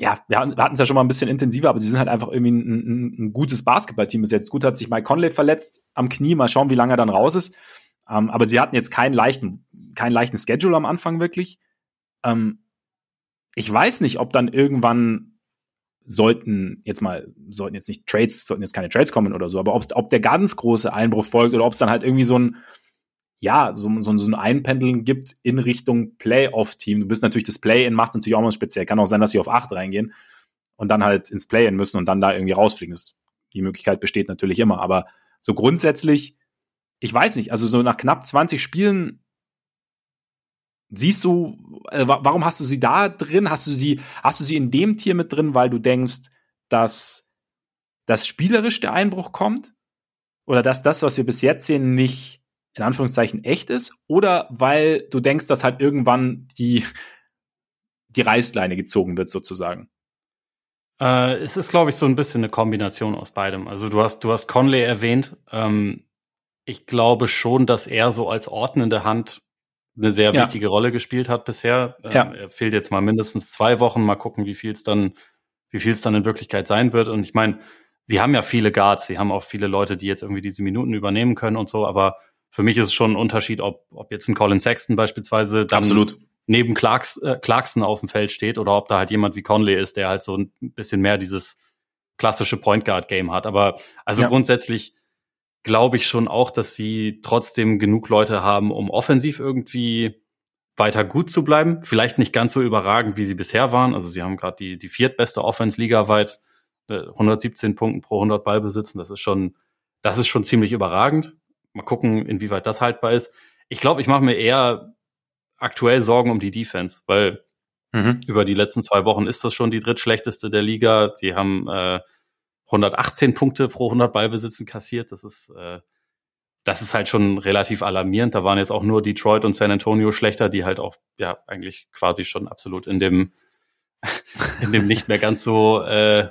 ja, wir hatten es ja schon mal ein bisschen intensiver, aber sie sind halt einfach irgendwie ein, ein, ein gutes Basketballteam bis jetzt. Gut hat sich Mike Conley verletzt am Knie, mal schauen, wie lange er dann raus ist. Ähm, aber sie hatten jetzt keinen leichten, keinen leichten Schedule am Anfang wirklich. Ähm, ich weiß nicht, ob dann irgendwann sollten jetzt mal, sollten jetzt nicht Trades, sollten jetzt keine Trades kommen oder so, aber ob, ob der ganz große Einbruch folgt oder ob es dann halt irgendwie so ein, ja, so, so, so ein Einpendeln gibt in Richtung Playoff-Team. Du bist natürlich das Play-In, macht es natürlich auch mal speziell. Kann auch sein, dass sie auf 8 reingehen und dann halt ins Play-In müssen und dann da irgendwie rausfliegen. Das, die Möglichkeit besteht natürlich immer. Aber so grundsätzlich, ich weiß nicht, also so nach knapp 20 Spielen siehst du, äh, warum hast du sie da drin? Hast du sie, hast du sie in dem Tier mit drin, weil du denkst, dass das spielerisch der Einbruch kommt? Oder dass das, was wir bis jetzt sehen, nicht in Anführungszeichen echt ist oder weil du denkst, dass halt irgendwann die, die Reißleine gezogen wird sozusagen? Äh, es ist, glaube ich, so ein bisschen eine Kombination aus beidem. Also du hast, du hast Conley erwähnt. Ähm, ich glaube schon, dass er so als ordnende Hand eine sehr ja. wichtige Rolle gespielt hat bisher. Ähm, ja. Er fehlt jetzt mal mindestens zwei Wochen. Mal gucken, wie viel es dann, wie viel es dann in Wirklichkeit sein wird. Und ich meine, sie haben ja viele Guards, sie haben auch viele Leute, die jetzt irgendwie diese Minuten übernehmen können und so, aber für mich ist es schon ein Unterschied, ob, ob jetzt ein Colin Sexton beispielsweise dann Absolut. neben Clarks, äh, Clarkson auf dem Feld steht oder ob da halt jemand wie Conley ist, der halt so ein bisschen mehr dieses klassische Point Guard Game hat. Aber also ja. grundsätzlich glaube ich schon auch, dass sie trotzdem genug Leute haben, um offensiv irgendwie weiter gut zu bleiben. Vielleicht nicht ganz so überragend, wie sie bisher waren. Also sie haben gerade die, die viertbeste Offense ligaweit, 117 äh, Punkten pro 100 Ballbesitzen. Das ist schon, das ist schon ziemlich überragend. Mal gucken, inwieweit das haltbar ist. Ich glaube, ich mache mir eher aktuell Sorgen um die Defense, weil mhm. über die letzten zwei Wochen ist das schon die drittschlechteste der Liga. Sie haben äh, 118 Punkte pro 100 Ballbesitzen kassiert. Das ist äh, das ist halt schon relativ alarmierend. Da waren jetzt auch nur Detroit und San Antonio schlechter, die halt auch ja eigentlich quasi schon absolut in dem [laughs] in dem nicht mehr ganz so äh,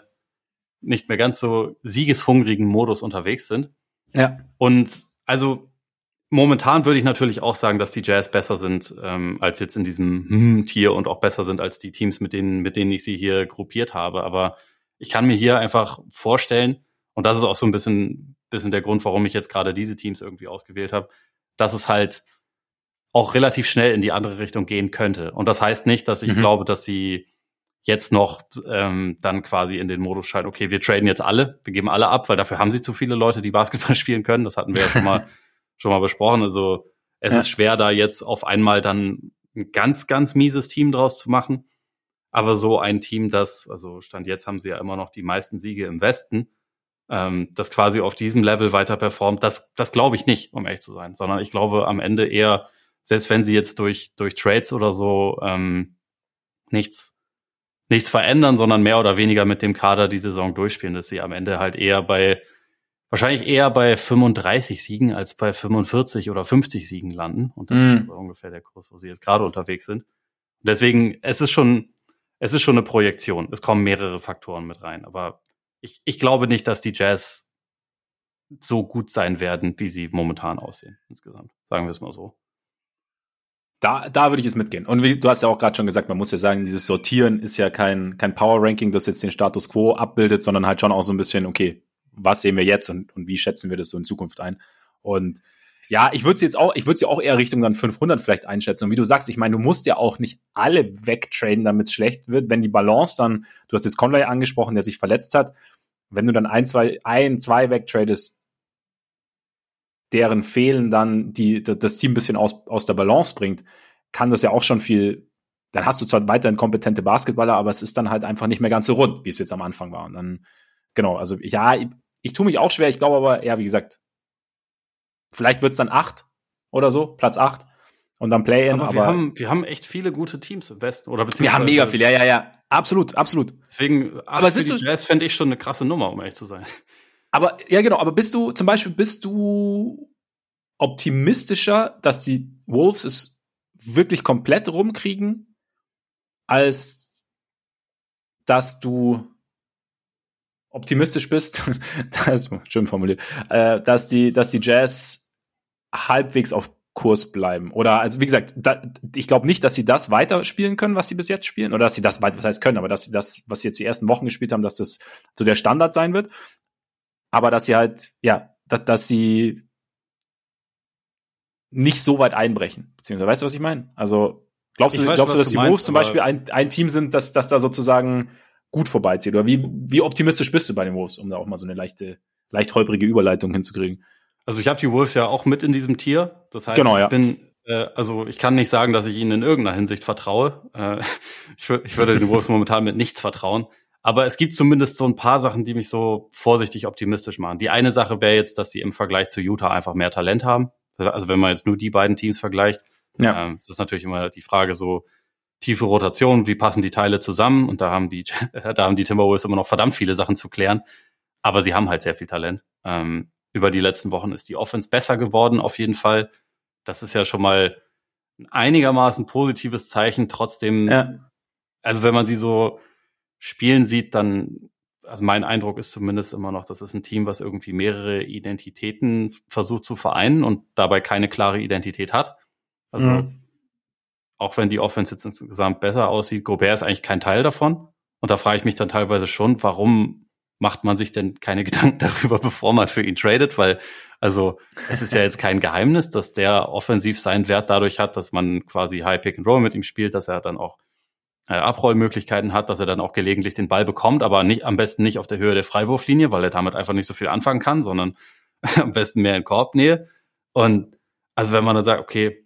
nicht mehr ganz so siegeshungrigen Modus unterwegs sind. Ja. Und also momentan würde ich natürlich auch sagen, dass die Jazz besser sind ähm, als jetzt in diesem hm Tier und auch besser sind als die Teams, mit denen, mit denen ich sie hier gruppiert habe. Aber ich kann mir hier einfach vorstellen, und das ist auch so ein bisschen, bisschen der Grund, warum ich jetzt gerade diese Teams irgendwie ausgewählt habe, dass es halt auch relativ schnell in die andere Richtung gehen könnte. Und das heißt nicht, dass ich mhm. glaube, dass sie jetzt noch ähm, dann quasi in den Modus schalten, okay, wir traden jetzt alle, wir geben alle ab, weil dafür haben sie zu viele Leute, die Basketball [laughs] spielen können. Das hatten wir ja schon mal, [laughs] schon mal besprochen. Also es ja. ist schwer, da jetzt auf einmal dann ein ganz, ganz mieses Team draus zu machen. Aber so ein Team, das, also Stand jetzt haben sie ja immer noch die meisten Siege im Westen, ähm, das quasi auf diesem Level weiter performt, das, das glaube ich nicht, um ehrlich zu sein, sondern ich glaube am Ende eher, selbst wenn sie jetzt durch, durch Trades oder so ähm, nichts nichts verändern, sondern mehr oder weniger mit dem Kader die Saison durchspielen, dass sie am Ende halt eher bei, wahrscheinlich eher bei 35 Siegen als bei 45 oder 50 Siegen landen. Und das mm. ist ungefähr der Kurs, wo sie jetzt gerade unterwegs sind. Deswegen, es ist schon, es ist schon eine Projektion. Es kommen mehrere Faktoren mit rein. Aber ich, ich glaube nicht, dass die Jazz so gut sein werden, wie sie momentan aussehen insgesamt. Sagen wir es mal so. Da, da würde ich es mitgehen. Und wie, du hast ja auch gerade schon gesagt, man muss ja sagen, dieses Sortieren ist ja kein, kein Power-Ranking, das jetzt den Status quo abbildet, sondern halt schon auch so ein bisschen, okay, was sehen wir jetzt und, und wie schätzen wir das so in Zukunft ein? Und ja, ich würde es jetzt auch, ich würde es ja auch eher Richtung dann 500 vielleicht einschätzen. Und wie du sagst, ich meine, du musst ja auch nicht alle wegtraden, damit es schlecht wird. Wenn die Balance dann, du hast jetzt Conway angesprochen, der sich verletzt hat, wenn du dann ein, zwei, ein, zwei wegtradest, deren Fehlen dann die, das Team ein bisschen aus, aus der Balance bringt, kann das ja auch schon viel, dann hast du zwar weiterhin kompetente Basketballer, aber es ist dann halt einfach nicht mehr ganz so rund, wie es jetzt am Anfang war. Und dann, genau, also ja, ich, ich tue mich auch schwer, ich glaube aber, ja, wie gesagt, vielleicht wird es dann acht oder so, Platz acht und dann Play-In. Aber, aber, wir, haben, wir haben echt viele gute Teams im Westen. Oder wir haben mega viele, ja, ja, ja. Absolut, absolut. Deswegen, aber bist du, Jazz fände ich schon eine krasse Nummer, um ehrlich zu sein. Aber ja, genau. Aber bist du zum Beispiel bist du optimistischer, dass die Wolves es wirklich komplett rumkriegen, als dass du optimistisch bist, [laughs] das ist schön formuliert, äh, dass die, dass die Jazz halbwegs auf Kurs bleiben. Oder, also wie gesagt, da, ich glaube nicht, dass sie das weiterspielen können, was sie bis jetzt spielen, oder dass sie das weiter, was heißt können, aber dass sie das, was sie jetzt die ersten Wochen gespielt haben, dass das so der Standard sein wird aber dass sie halt, ja, dass, dass sie nicht so weit einbrechen. Beziehungsweise, weißt du, was ich meine? Also, glaubst du, weiß, glaubst du, dass die Wolves zum Beispiel ein, ein Team sind, das, das da sozusagen gut vorbeizieht? Oder wie, wie optimistisch bist du bei den Wolves, um da auch mal so eine leichte, leicht holprige Überleitung hinzukriegen? Also, ich habe die Wolves ja auch mit in diesem Tier. Das heißt, genau, ja. ich bin äh, also ich kann nicht sagen, dass ich ihnen in irgendeiner Hinsicht vertraue. Äh, [laughs] ich, ich würde den Wolves momentan mit nichts vertrauen. Aber es gibt zumindest so ein paar Sachen, die mich so vorsichtig optimistisch machen. Die eine Sache wäre jetzt, dass sie im Vergleich zu Utah einfach mehr Talent haben. Also wenn man jetzt nur die beiden Teams vergleicht, ja. ähm, es ist natürlich immer die Frage so tiefe Rotation, wie passen die Teile zusammen? Und da haben die, [laughs] da haben die Timberwolves immer noch verdammt viele Sachen zu klären. Aber sie haben halt sehr viel Talent. Ähm, über die letzten Wochen ist die Offense besser geworden, auf jeden Fall. Das ist ja schon mal ein einigermaßen positives Zeichen. Trotzdem, ja. also wenn man sie so spielen sieht, dann, also mein Eindruck ist zumindest immer noch, das ist ein Team, was irgendwie mehrere Identitäten versucht zu vereinen und dabei keine klare Identität hat. Also mhm. Auch wenn die Offense jetzt insgesamt besser aussieht, Gobert ist eigentlich kein Teil davon. Und da frage ich mich dann teilweise schon, warum macht man sich denn keine [laughs] Gedanken darüber, bevor man für ihn tradet? Weil, also, es ist ja jetzt kein Geheimnis, dass der offensiv seinen Wert dadurch hat, dass man quasi High Pick and Roll mit ihm spielt, dass er dann auch äh, Abrollmöglichkeiten hat, dass er dann auch gelegentlich den Ball bekommt, aber nicht, am besten nicht auf der Höhe der Freiwurflinie, weil er damit einfach nicht so viel anfangen kann, sondern [laughs] am besten mehr in Korbnähe. Und also wenn man dann sagt, okay,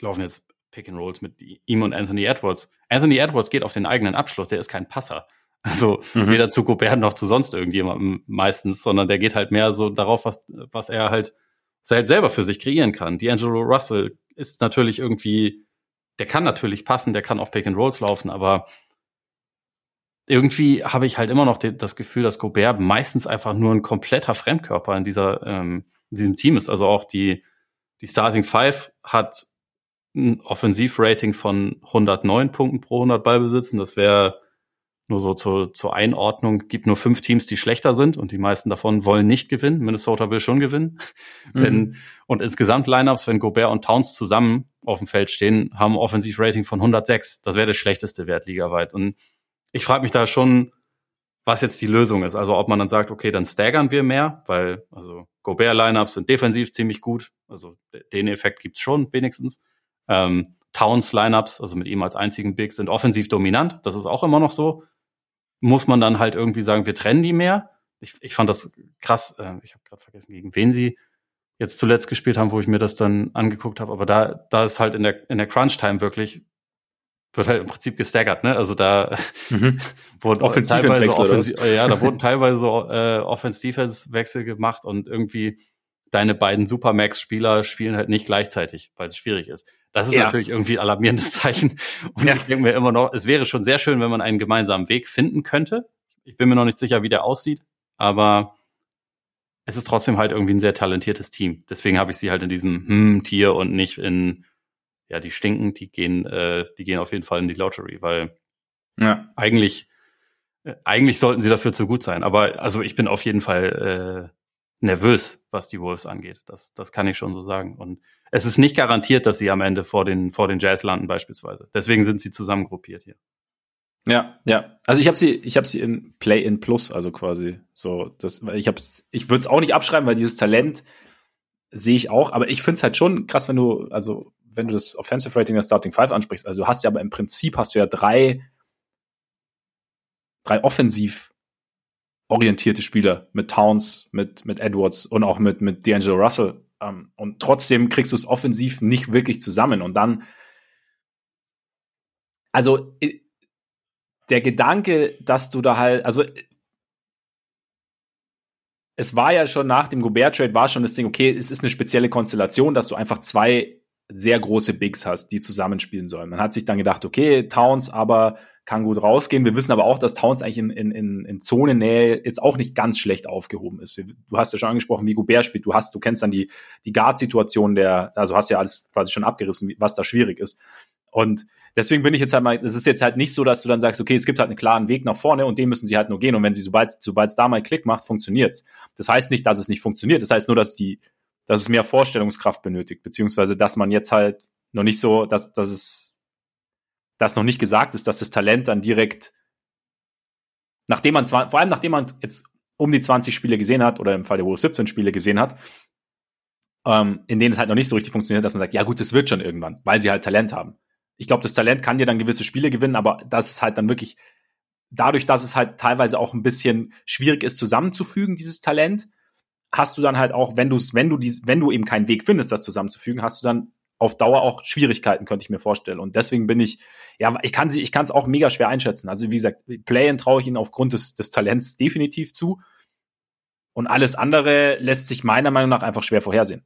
laufen jetzt Pick and Rolls mit ihm und Anthony Edwards. Anthony Edwards geht auf den eigenen Abschluss, der ist kein Passer. Also mhm. weder zu Gobert noch zu sonst irgendjemandem meistens, sondern der geht halt mehr so darauf, was, was er halt, was er halt selber für sich kreieren kann. D'Angelo Russell ist natürlich irgendwie der kann natürlich passen, der kann auch Pick and Rolls laufen, aber irgendwie habe ich halt immer noch das Gefühl, dass Gobert meistens einfach nur ein kompletter Fremdkörper in dieser ähm, in diesem Team ist. Also auch die die Starting Five hat ein Offensivrating von 109 Punkten pro 100 Ballbesitzen. Das wäre nur so zur, zur Einordnung, gibt nur fünf Teams, die schlechter sind und die meisten davon wollen nicht gewinnen. Minnesota will schon gewinnen. [laughs] Mhm. Wenn, und insgesamt Lineups, wenn Gobert und Towns zusammen auf dem Feld stehen, haben ein Offensivrating von 106. Das wäre der schlechteste Wert ligaweit. Und ich frage mich da schon, was jetzt die Lösung ist. Also ob man dann sagt, okay, dann staggern wir mehr, weil also Gobert-Lineups sind defensiv ziemlich gut. Also den Effekt gibt's schon wenigstens. Ähm, Towns Lineups, also mit ihm als einzigen Big, sind offensiv dominant. Das ist auch immer noch so muss man dann halt irgendwie sagen, wir trennen die mehr. Ich, ich fand das krass. Äh, ich habe gerade vergessen, gegen wen sie jetzt zuletzt gespielt haben, wo ich mir das dann angeguckt habe. Aber da, da ist halt in der in der Crunch-Time wirklich wird halt im Prinzip gestaggert, ne? Also da mhm. [laughs] wurden teilweise Offensiv, ja, da wurden teilweise so äh, Offense-Defense-Wechsel gemacht und irgendwie deine beiden Supermax-Spieler spielen halt nicht gleichzeitig, weil es schwierig ist. Das ist ja. natürlich irgendwie ein alarmierendes [laughs] Zeichen. Und ja. ich denke mir immer noch, es wäre schon sehr schön, wenn man einen gemeinsamen Weg finden könnte. Ich bin mir noch nicht sicher, wie der aussieht, aber es ist trotzdem halt irgendwie ein sehr talentiertes Team. Deswegen habe ich sie halt in diesem hm Tier und nicht in ja die stinken. Die gehen, äh, die gehen auf jeden Fall in die Lottery, weil ja. eigentlich äh, eigentlich sollten sie dafür zu gut sein. Aber also ich bin auf jeden Fall äh, nervös, was die Wolves angeht. Das, das kann ich schon so sagen. Und es ist nicht garantiert, dass sie am Ende vor den, vor den Jazz landen beispielsweise. Deswegen sind sie zusammengruppiert hier. Ja, ja. Also ich habe sie, ich habe sie in Play in Plus, also quasi so. Das, ich habe, ich würde es auch nicht abschreiben, weil dieses Talent sehe ich auch. Aber ich finde es halt schon krass, wenn du, also wenn du das Offensive Rating der Starting Five ansprichst. Also du hast ja aber im Prinzip hast du ja drei, drei offensiv orientierte Spieler mit Towns, mit mit Edwards und auch mit mit D'Angelo Russell. Um, und trotzdem kriegst du es offensiv nicht wirklich zusammen. Und dann, also der Gedanke, dass du da halt, also es war ja schon nach dem Gobert-Trade, war schon das Ding, okay, es ist eine spezielle Konstellation, dass du einfach zwei sehr große Bigs hast, die zusammenspielen sollen. Man hat sich dann gedacht, okay, Towns aber kann gut rausgehen. Wir wissen aber auch, dass Towns eigentlich in, in, in, in Zonennähe jetzt auch nicht ganz schlecht aufgehoben ist. Du hast ja schon angesprochen, wie Gobert spielt. Du hast, du kennst dann die, die Guard-Situation der, also hast ja alles quasi schon abgerissen, was da schwierig ist. Und deswegen bin ich jetzt halt mal, es ist jetzt halt nicht so, dass du dann sagst, okay, es gibt halt einen klaren Weg nach vorne und den müssen sie halt nur gehen. Und wenn sie, sobald, sobald es da mal Klick macht, funktioniert's. Das heißt nicht, dass es nicht funktioniert. Das heißt nur, dass die, dass es mehr Vorstellungskraft benötigt, beziehungsweise dass man jetzt halt noch nicht so, dass, dass es, dass noch nicht gesagt ist, dass das Talent dann direkt, nachdem man zwar, vor allem nachdem man jetzt um die 20 Spiele gesehen hat, oder im Fall der Wolves 17 Spiele gesehen hat, ähm, in denen es halt noch nicht so richtig funktioniert, dass man sagt, ja gut, das wird schon irgendwann, weil sie halt Talent haben. Ich glaube, das Talent kann dir dann gewisse Spiele gewinnen, aber das ist halt dann wirklich dadurch, dass es halt teilweise auch ein bisschen schwierig ist zusammenzufügen, dieses Talent, hast du dann halt auch, wenn du es, wenn du dies, wenn du eben keinen Weg findest, das zusammenzufügen, hast du dann auf Dauer auch Schwierigkeiten, könnte ich mir vorstellen. Und deswegen bin ich, ja, ich kann sie, ich kann es auch mega schwer einschätzen. Also wie gesagt, Playen traue ich ihnen aufgrund des, des Talents definitiv zu. Und alles andere lässt sich meiner Meinung nach einfach schwer vorhersehen.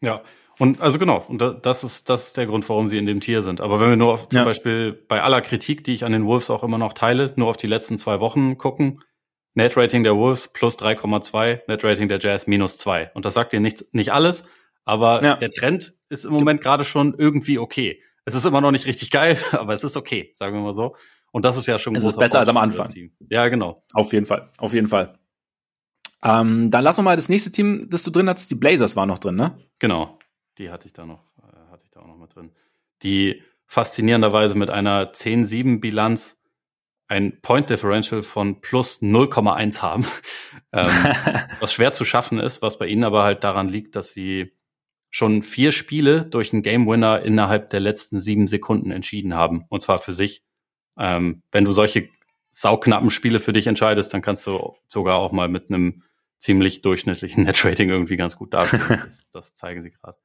Ja, und also genau, und das ist, das ist der Grund, warum sie in dem Tier sind. Aber wenn wir nur auf, zum ja. Beispiel bei aller Kritik, die ich an den Wolves auch immer noch teile, nur auf die letzten zwei Wochen gucken, Net-Rating der Wolves plus 3,2, Net-Rating der Jazz minus 2. Und das sagt dir nicht, nicht alles, aber ja. der Trend ist im Moment gerade schon irgendwie okay. Es ist immer noch nicht richtig geil, [laughs] aber es ist okay, sagen wir mal so. Und das ist ja schon Es ist besser als am Anfang. Ja, genau. Auf jeden Fall, auf jeden Fall. Ähm, dann lass uns mal das nächste Team, das du drin hast. Die Blazers waren noch drin, ne? Genau. Die hatte ich da noch, äh, hatte ich da auch noch mit drin. Die faszinierenderweise mit einer 10-7-Bilanz ein Point Differential von plus 0,1 haben, [laughs] ähm, was schwer zu schaffen ist, was bei ihnen aber halt daran liegt, dass sie schon vier Spiele durch einen Game Winner innerhalb der letzten sieben Sekunden entschieden haben, und zwar für sich. Ähm, wenn du solche sauknappen Spiele für dich entscheidest, dann kannst du sogar auch mal mit einem ziemlich durchschnittlichen [laughs] Net-Rating irgendwie ganz gut dastehen. Das, das zeigen sie gerade.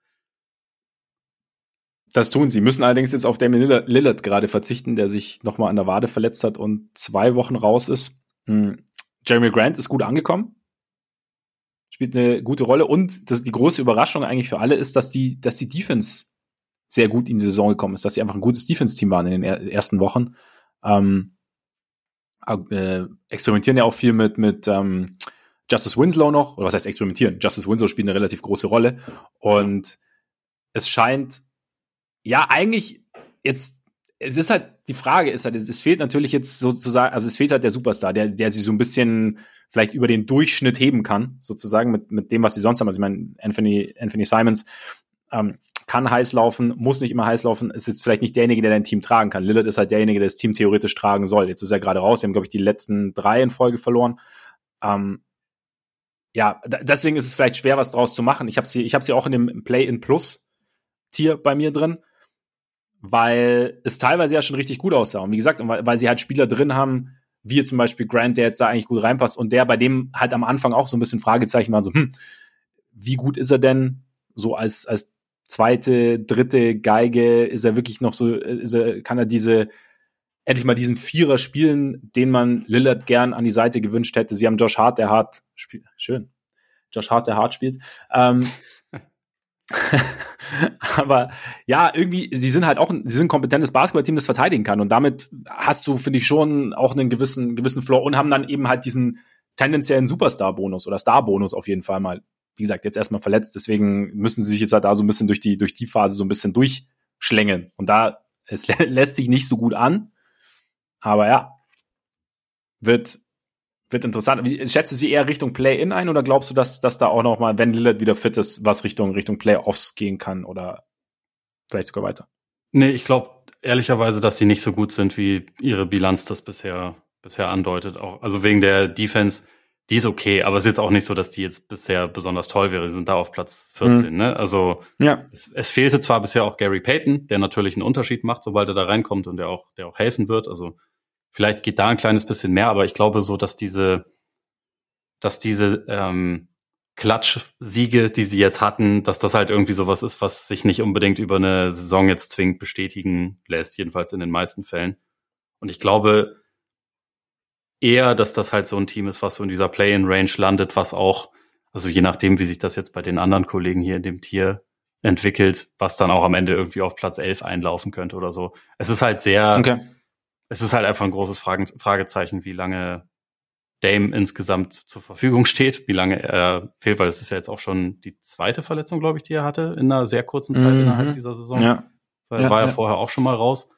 Das tun sie, müssen allerdings jetzt auf Damien Lillard gerade verzichten, der sich nochmal an der Wade verletzt hat und zwei Wochen raus ist. Hm. Jeremy Grant ist gut angekommen, spielt eine gute Rolle und das, die große Überraschung eigentlich für alle ist, dass die, dass die Defense sehr gut in die Saison gekommen ist, dass sie einfach ein gutes Defense-Team waren in den ersten Wochen. Ähm, äh, experimentieren ja auch viel mit, mit ähm, Justice Winslow noch, oder was heißt experimentieren? Justice Winslow spielt eine relativ große Rolle und es scheint ja, eigentlich jetzt, es ist halt, die Frage ist halt, es fehlt natürlich jetzt sozusagen, also es fehlt halt der Superstar, der, der sie so ein bisschen vielleicht über den Durchschnitt heben kann, sozusagen mit, mit dem, was sie sonst haben. Also ich meine, Anthony, Anthony Simons ähm, kann heiß laufen, muss nicht immer heiß laufen, ist jetzt vielleicht nicht derjenige, der dein Team tragen kann. Lillard ist halt derjenige, der das Team theoretisch tragen soll. Jetzt ist er gerade raus, sie haben, glaube ich, die letzten drei in Folge verloren. Ähm, ja, deswegen ist es vielleicht schwer, was draus zu machen. Ich habe sie, ich habe sie auch in dem Play-in Plus Tier bei mir drin weil es teilweise ja schon richtig gut aussah. Und wie gesagt, weil, weil sie halt Spieler drin haben, wie zum Beispiel Grant, der jetzt da eigentlich gut reinpasst und der bei dem halt am Anfang auch so ein bisschen Fragezeichen waren, so, hm, wie gut ist er denn so als, als zweite, dritte Geige? Ist er wirklich noch so, ist er, kann er diese, endlich mal diesen Vierer spielen, den man Lillard gern an die Seite gewünscht hätte? Sie haben Josh Hart, der hart spielt, schön. Josh Hart, der hart spielt. Ähm, [laughs] aber ja, irgendwie, sie sind halt auch, sie sind ein kompetentes Basketballteam, das verteidigen kann. Und damit hast du, finde ich, schon auch einen gewissen, gewissen Floor und haben dann eben halt diesen tendenziellen Superstar-Bonus oder Star-Bonus auf jeden Fall mal. Wie gesagt, jetzt erstmal verletzt, deswegen müssen sie sich jetzt halt da so ein bisschen durch die, durch die Phase so ein bisschen durchschlängeln. Und da, es [laughs] lässt sich nicht so gut an. Aber ja, wird, Wird interessant. Wie, schätzt du sie eher Richtung Play-In ein oder glaubst du, dass, dass da auch noch mal, wenn Lillard wieder fit ist, was Richtung, Richtung Playoffs gehen kann oder vielleicht sogar weiter? Nee, ich glaube ehrlicherweise, dass sie nicht so gut sind, wie ihre Bilanz das bisher, bisher andeutet. Auch, also wegen der Defense, die ist okay, aber es ist jetzt auch nicht so, dass die jetzt bisher besonders toll wäre. Sie sind da auf Platz 14, mhm. ne? Also ja. es, es fehlte zwar bisher auch Gary Payton, der natürlich einen Unterschied macht, sobald er da reinkommt und der auch, der auch helfen wird. Also vielleicht geht da ein kleines bisschen mehr, aber ich glaube so, dass diese, dass diese ähm, Klatsch-Siege, die sie jetzt hatten, dass das halt irgendwie sowas ist, was sich nicht unbedingt über eine Saison jetzt zwingend bestätigen lässt, jedenfalls in den meisten Fällen. Und ich glaube eher, dass das halt so ein Team ist, was so in dieser Play-in-Range landet, was auch, also je nachdem, wie sich das jetzt bei den anderen Kollegen hier in dem Tier entwickelt, was dann auch am Ende irgendwie auf Platz 11 einlaufen könnte oder so. Es ist halt sehr, okay. Es ist halt einfach ein großes Fragezeichen, wie lange Dame insgesamt zur Verfügung steht, wie lange er fehlt, weil es ist ja jetzt auch schon die zweite Verletzung, glaube ich, die er hatte in einer sehr kurzen Zeit mhm. innerhalb dieser Saison. Ja. Weil ja, war ja, ja vorher auch schon mal raus.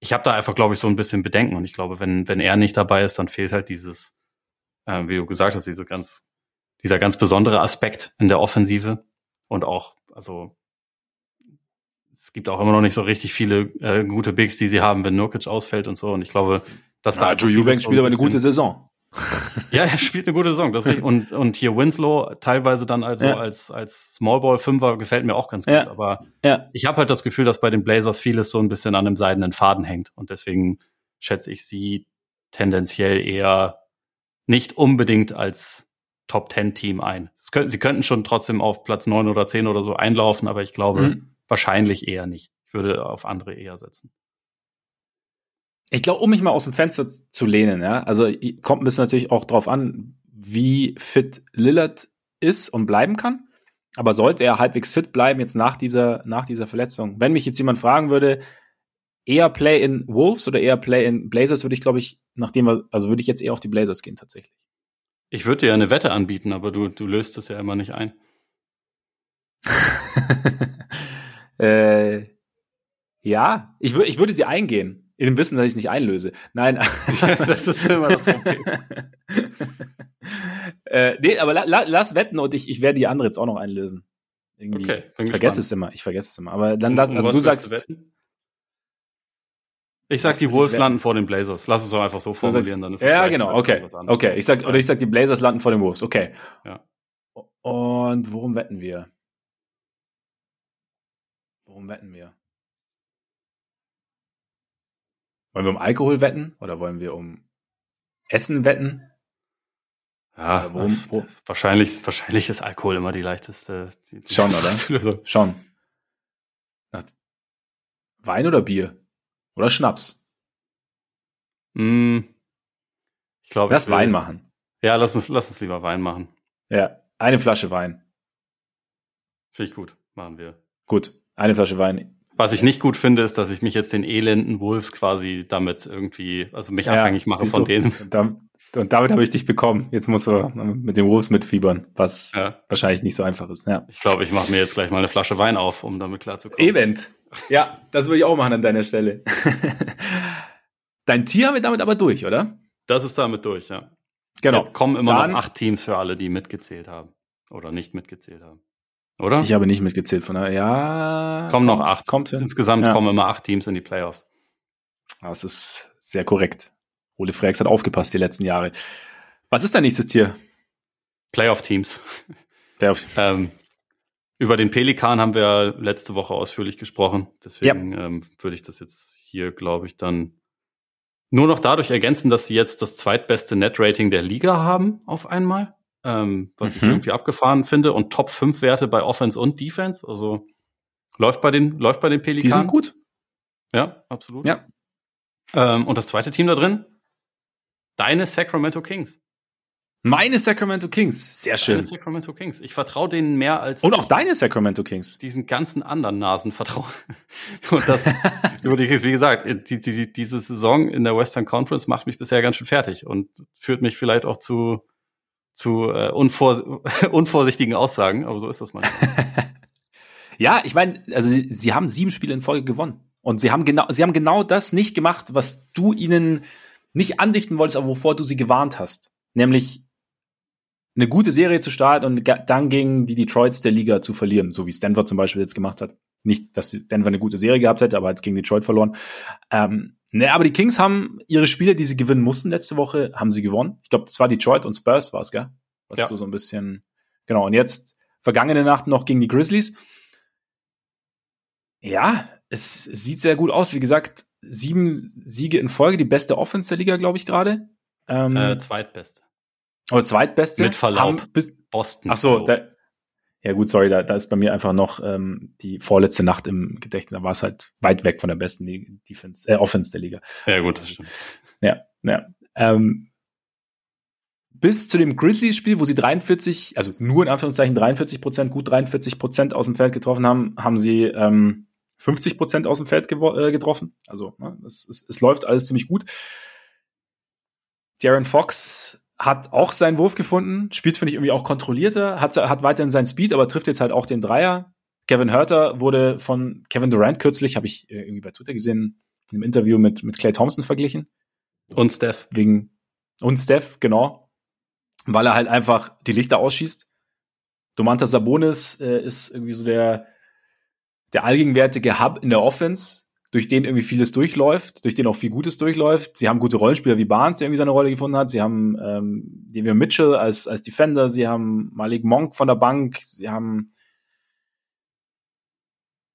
Ich habe da einfach, glaube ich, so ein bisschen Bedenken und ich glaube, wenn, wenn er nicht dabei ist, dann fehlt halt dieses, äh, wie du gesagt hast, diese ganz, dieser ganz besondere Aspekt in der Offensive und auch, also es gibt auch immer noch nicht so richtig viele äh, gute Bigs, die sie haben, wenn Nurkic ausfällt und so. Und ich glaube, dass ja, da Drew Eubanks spielt aber eine gute Saison [laughs] ja, er spielt eine gute Saison. Das und, und hier Winslow teilweise dann also ja. als, als Smallball Fünfer gefällt mir auch ganz gut. Ja. Aber ja. ich habe halt das Gefühl, dass bei den Blazers vieles so ein bisschen an einem seidenen Faden hängt. Und deswegen schätze ich sie tendenziell eher nicht unbedingt als Top Ten Team ein. Könnten, sie könnten schon trotzdem auf Platz neun oder zehn oder so einlaufen, aber ich glaube mhm. Wahrscheinlich eher nicht. Ich würde auf andere eher setzen. Ich glaube, um mich mal aus dem Fenster zu lehnen, ja, also kommt ein bisschen natürlich auch drauf an, wie fit Lillard ist und bleiben kann. Aber sollte er halbwegs fit bleiben jetzt nach dieser, nach dieser Verletzung? Wenn mich jetzt jemand fragen würde, eher Play in Wolves oder eher Play in Blazers, würde ich, glaube ich, nachdem wir, also würde ich jetzt eher auf die Blazers gehen tatsächlich. Ich würde dir ja eine Wette anbieten, aber du, du löst das ja immer nicht ein. [laughs] äh, ja, ich, ich würde sie eingehen. In dem Wissen, dass ich es nicht einlöse. Nein. [laughs] [laughs] das ist immer das Problem. [laughs] äh, nee, aber la, la, lass wetten und ich, ich werde die andere jetzt auch noch einlösen. Irgendwie. Okay, ich vergesse es immer. Ich vergesse es immer. Aber dann lass, also du sagst. Du ich sag, die Wolves landen vor den Blazers. Lass es doch einfach so formulieren, dann ist Ja, genau, okay. Okay, ich sag, oder ich sag, die Blazers landen vor den Wolves. Okay. Ja. Und worum wetten wir? Worum wetten wir? Wollen wir um Alkohol wetten oder wollen wir um Essen wetten? Ja, worum, wo? wahrscheinlich, wahrscheinlich ist Alkohol immer die leichteste. Die, die Schon, oder? Schon. Wein oder Bier? Oder Schnaps? Mm, ich glaube. Lass ich will, Wein machen. Ja, lass uns, lass uns lieber Wein machen. Ja, eine Flasche Wein. Finde ich gut. Machen wir. Gut, eine Flasche Wein. Was ich nicht gut finde, ist, dass ich mich jetzt den elenden Wolves quasi damit irgendwie, also mich ja, abhängig mache von so, denen. Da, und damit habe ich dich bekommen. Jetzt musst du mit den Wolves mitfiebern, was ja. wahrscheinlich nicht so einfach ist. Ja. Ich glaube, ich mache mir jetzt gleich mal eine Flasche Wein auf, um damit klarzukommen. Event. Ja, das würde ich auch machen an deiner Stelle. [laughs] Dein Tier haben wir damit aber durch, oder? Das ist damit durch, ja. Genau. Jetzt kommen immer Dann, noch acht Teams für alle, die mitgezählt haben. Oder nicht mitgezählt haben. Oder? Ich habe nicht mitgezählt von daher. Ja. Es kommen kommt, noch acht. Kommt hin. Insgesamt ja. kommen immer acht Teams in die Playoffs. Das ist sehr korrekt. Ole Frex hat aufgepasst die letzten Jahre. Was ist dein nächstes Tier? Playoff-Teams. [laughs] Playoff. ähm, über den Pelikan haben wir letzte Woche ausführlich gesprochen. Deswegen ja. ähm, würde ich das jetzt hier, glaube ich, dann nur noch dadurch ergänzen, dass sie jetzt das zweitbeste Net-Rating der Liga haben auf einmal ähm, was mhm. ich irgendwie abgefahren finde. Und Top 5 Werte bei Offense und Defense. Also läuft bei den, läuft bei den Pelikanen. Die sind gut. Ja, absolut. Ja. Ähm, und das zweite Team da drin? Deine Sacramento Kings. Meine Sacramento Kings. Sehr schön. Deine Sacramento Kings. Ich vertraue denen mehr als. Und auch deine Sacramento Kings. Diesen ganzen anderen Nasen vertraue. [laughs] Und das, über die Kings, wie gesagt, die, die, diese Saison in der Western Conference macht mich bisher ganz schön fertig und führt mich vielleicht auch zu zu äh, unvor [laughs] unvorsichtigen Aussagen, aber so ist das manchmal. [laughs] ja, ich meine, also sie, sie haben sieben Spiele in Folge gewonnen. Und sie haben genau, sie haben genau das nicht gemacht, was du ihnen nicht andichten wolltest, aber wovor du sie gewarnt hast. Nämlich eine gute Serie zu starten und dann gegen die Detroits der Liga zu verlieren, so wie Denver zum Beispiel jetzt gemacht hat. Nicht, dass Denver eine gute Serie gehabt hätte, aber jetzt gegen Detroit verloren. Ähm, ne, aber die Kings haben ihre Spiele, die sie gewinnen mussten letzte Woche, haben sie gewonnen. Ich glaube, das war Detroit und Spurs war es, gell? Was ja. du so ein bisschen, genau. Und jetzt vergangene Nacht noch gegen die Grizzlies. Ja, es sieht sehr gut aus. Wie gesagt, sieben Siege in Folge, die beste Offense der Liga, glaube ich, gerade. Ähm, äh, zweitbeste. Oder zweitbeste. Mit Verlaub. Bis, Boston. Ach so, da, ja gut, sorry, da, da ist bei mir einfach noch ähm, die vorletzte Nacht im Gedächtnis. Da war es halt weit weg von der besten Defense, äh, Offense der Liga. Ja gut, das stimmt. Ja, ja. Ähm, bis zu dem Grizzlies-Spiel, wo sie 43, also nur in Anführungszeichen 43 Prozent, gut 43 Prozent aus dem Feld getroffen haben, haben sie ähm, 50 Prozent aus dem Feld äh, getroffen. Also ne, es, es, es läuft alles ziemlich gut. Darren Fox hat auch seinen Wurf gefunden, spielt, finde ich, irgendwie auch kontrollierter, hat, hat weiterhin seinen Speed, aber trifft jetzt halt auch den Dreier. Kevin Hurter wurde von Kevin Durant kürzlich, habe ich äh, irgendwie bei Twitter gesehen, in einem Interview mit, mit Clay Thompson verglichen. Und Steph. Wegen, und Steph, genau. Weil er halt einfach die Lichter ausschießt. Domantas Sabonis äh, ist irgendwie so der, der allgegenwärtige Hub in der Offense durch den irgendwie vieles durchläuft, durch den auch viel Gutes durchläuft. Sie haben gute Rollenspieler wie Barnes, der irgendwie seine Rolle gefunden hat. Sie haben ähm, Devin Mitchell als, als Defender. Sie haben Malik Monk von der Bank. Sie haben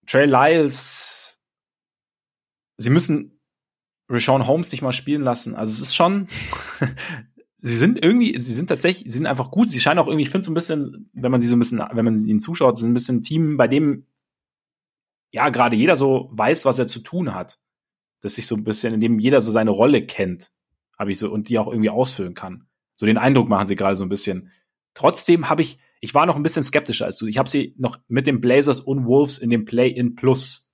Trey Lyles. Sie müssen Rashawn Holmes nicht mal spielen lassen. Also es ist schon, [laughs] sie sind irgendwie, sie sind tatsächlich, sie sind einfach gut. Sie scheinen auch irgendwie, ich finde so ein bisschen, wenn man sie so ein bisschen, wenn man ihnen zuschaut, sind ein bisschen ein Team, bei dem ja, gerade jeder so weiß, was er zu tun hat. Dass sich so ein bisschen, in dem jeder so seine Rolle kennt, habe ich so, und die auch irgendwie ausfüllen kann. So den Eindruck machen sie gerade so ein bisschen. Trotzdem habe ich, ich war noch ein bisschen skeptischer als du. Ich habe sie noch mit den Blazers und Wolves in dem Play-in Plus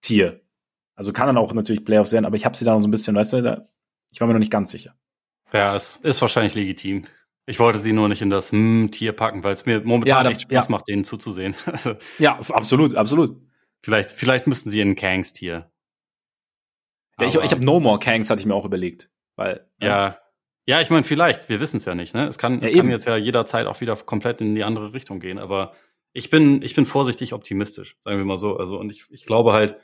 Tier. Also kann dann auch natürlich Playoffs werden, aber ich habe sie da noch so ein bisschen, weißt du, da, ich war mir noch nicht ganz sicher. Ja, es ist wahrscheinlich legitim. Ich wollte sie nur nicht in das hm, Tier packen, weil es mir momentan ja, echt Spaß ja. macht, denen zuzusehen. [laughs] ja, absolut, absolut. Vielleicht, vielleicht müssten sie in Kangs Tier. Ja, ich, ich habe No More Kangs, hatte ich mir auch überlegt. Weil, ja. Äh, ja, ich meine, vielleicht, wir wissen es ja nicht, ne? Es kann, ja, es kann jetzt ja jederzeit auch wieder komplett in die andere Richtung gehen, aber ich bin, ich bin vorsichtig optimistisch, sagen wir mal so. Also, und ich, ich glaube halt,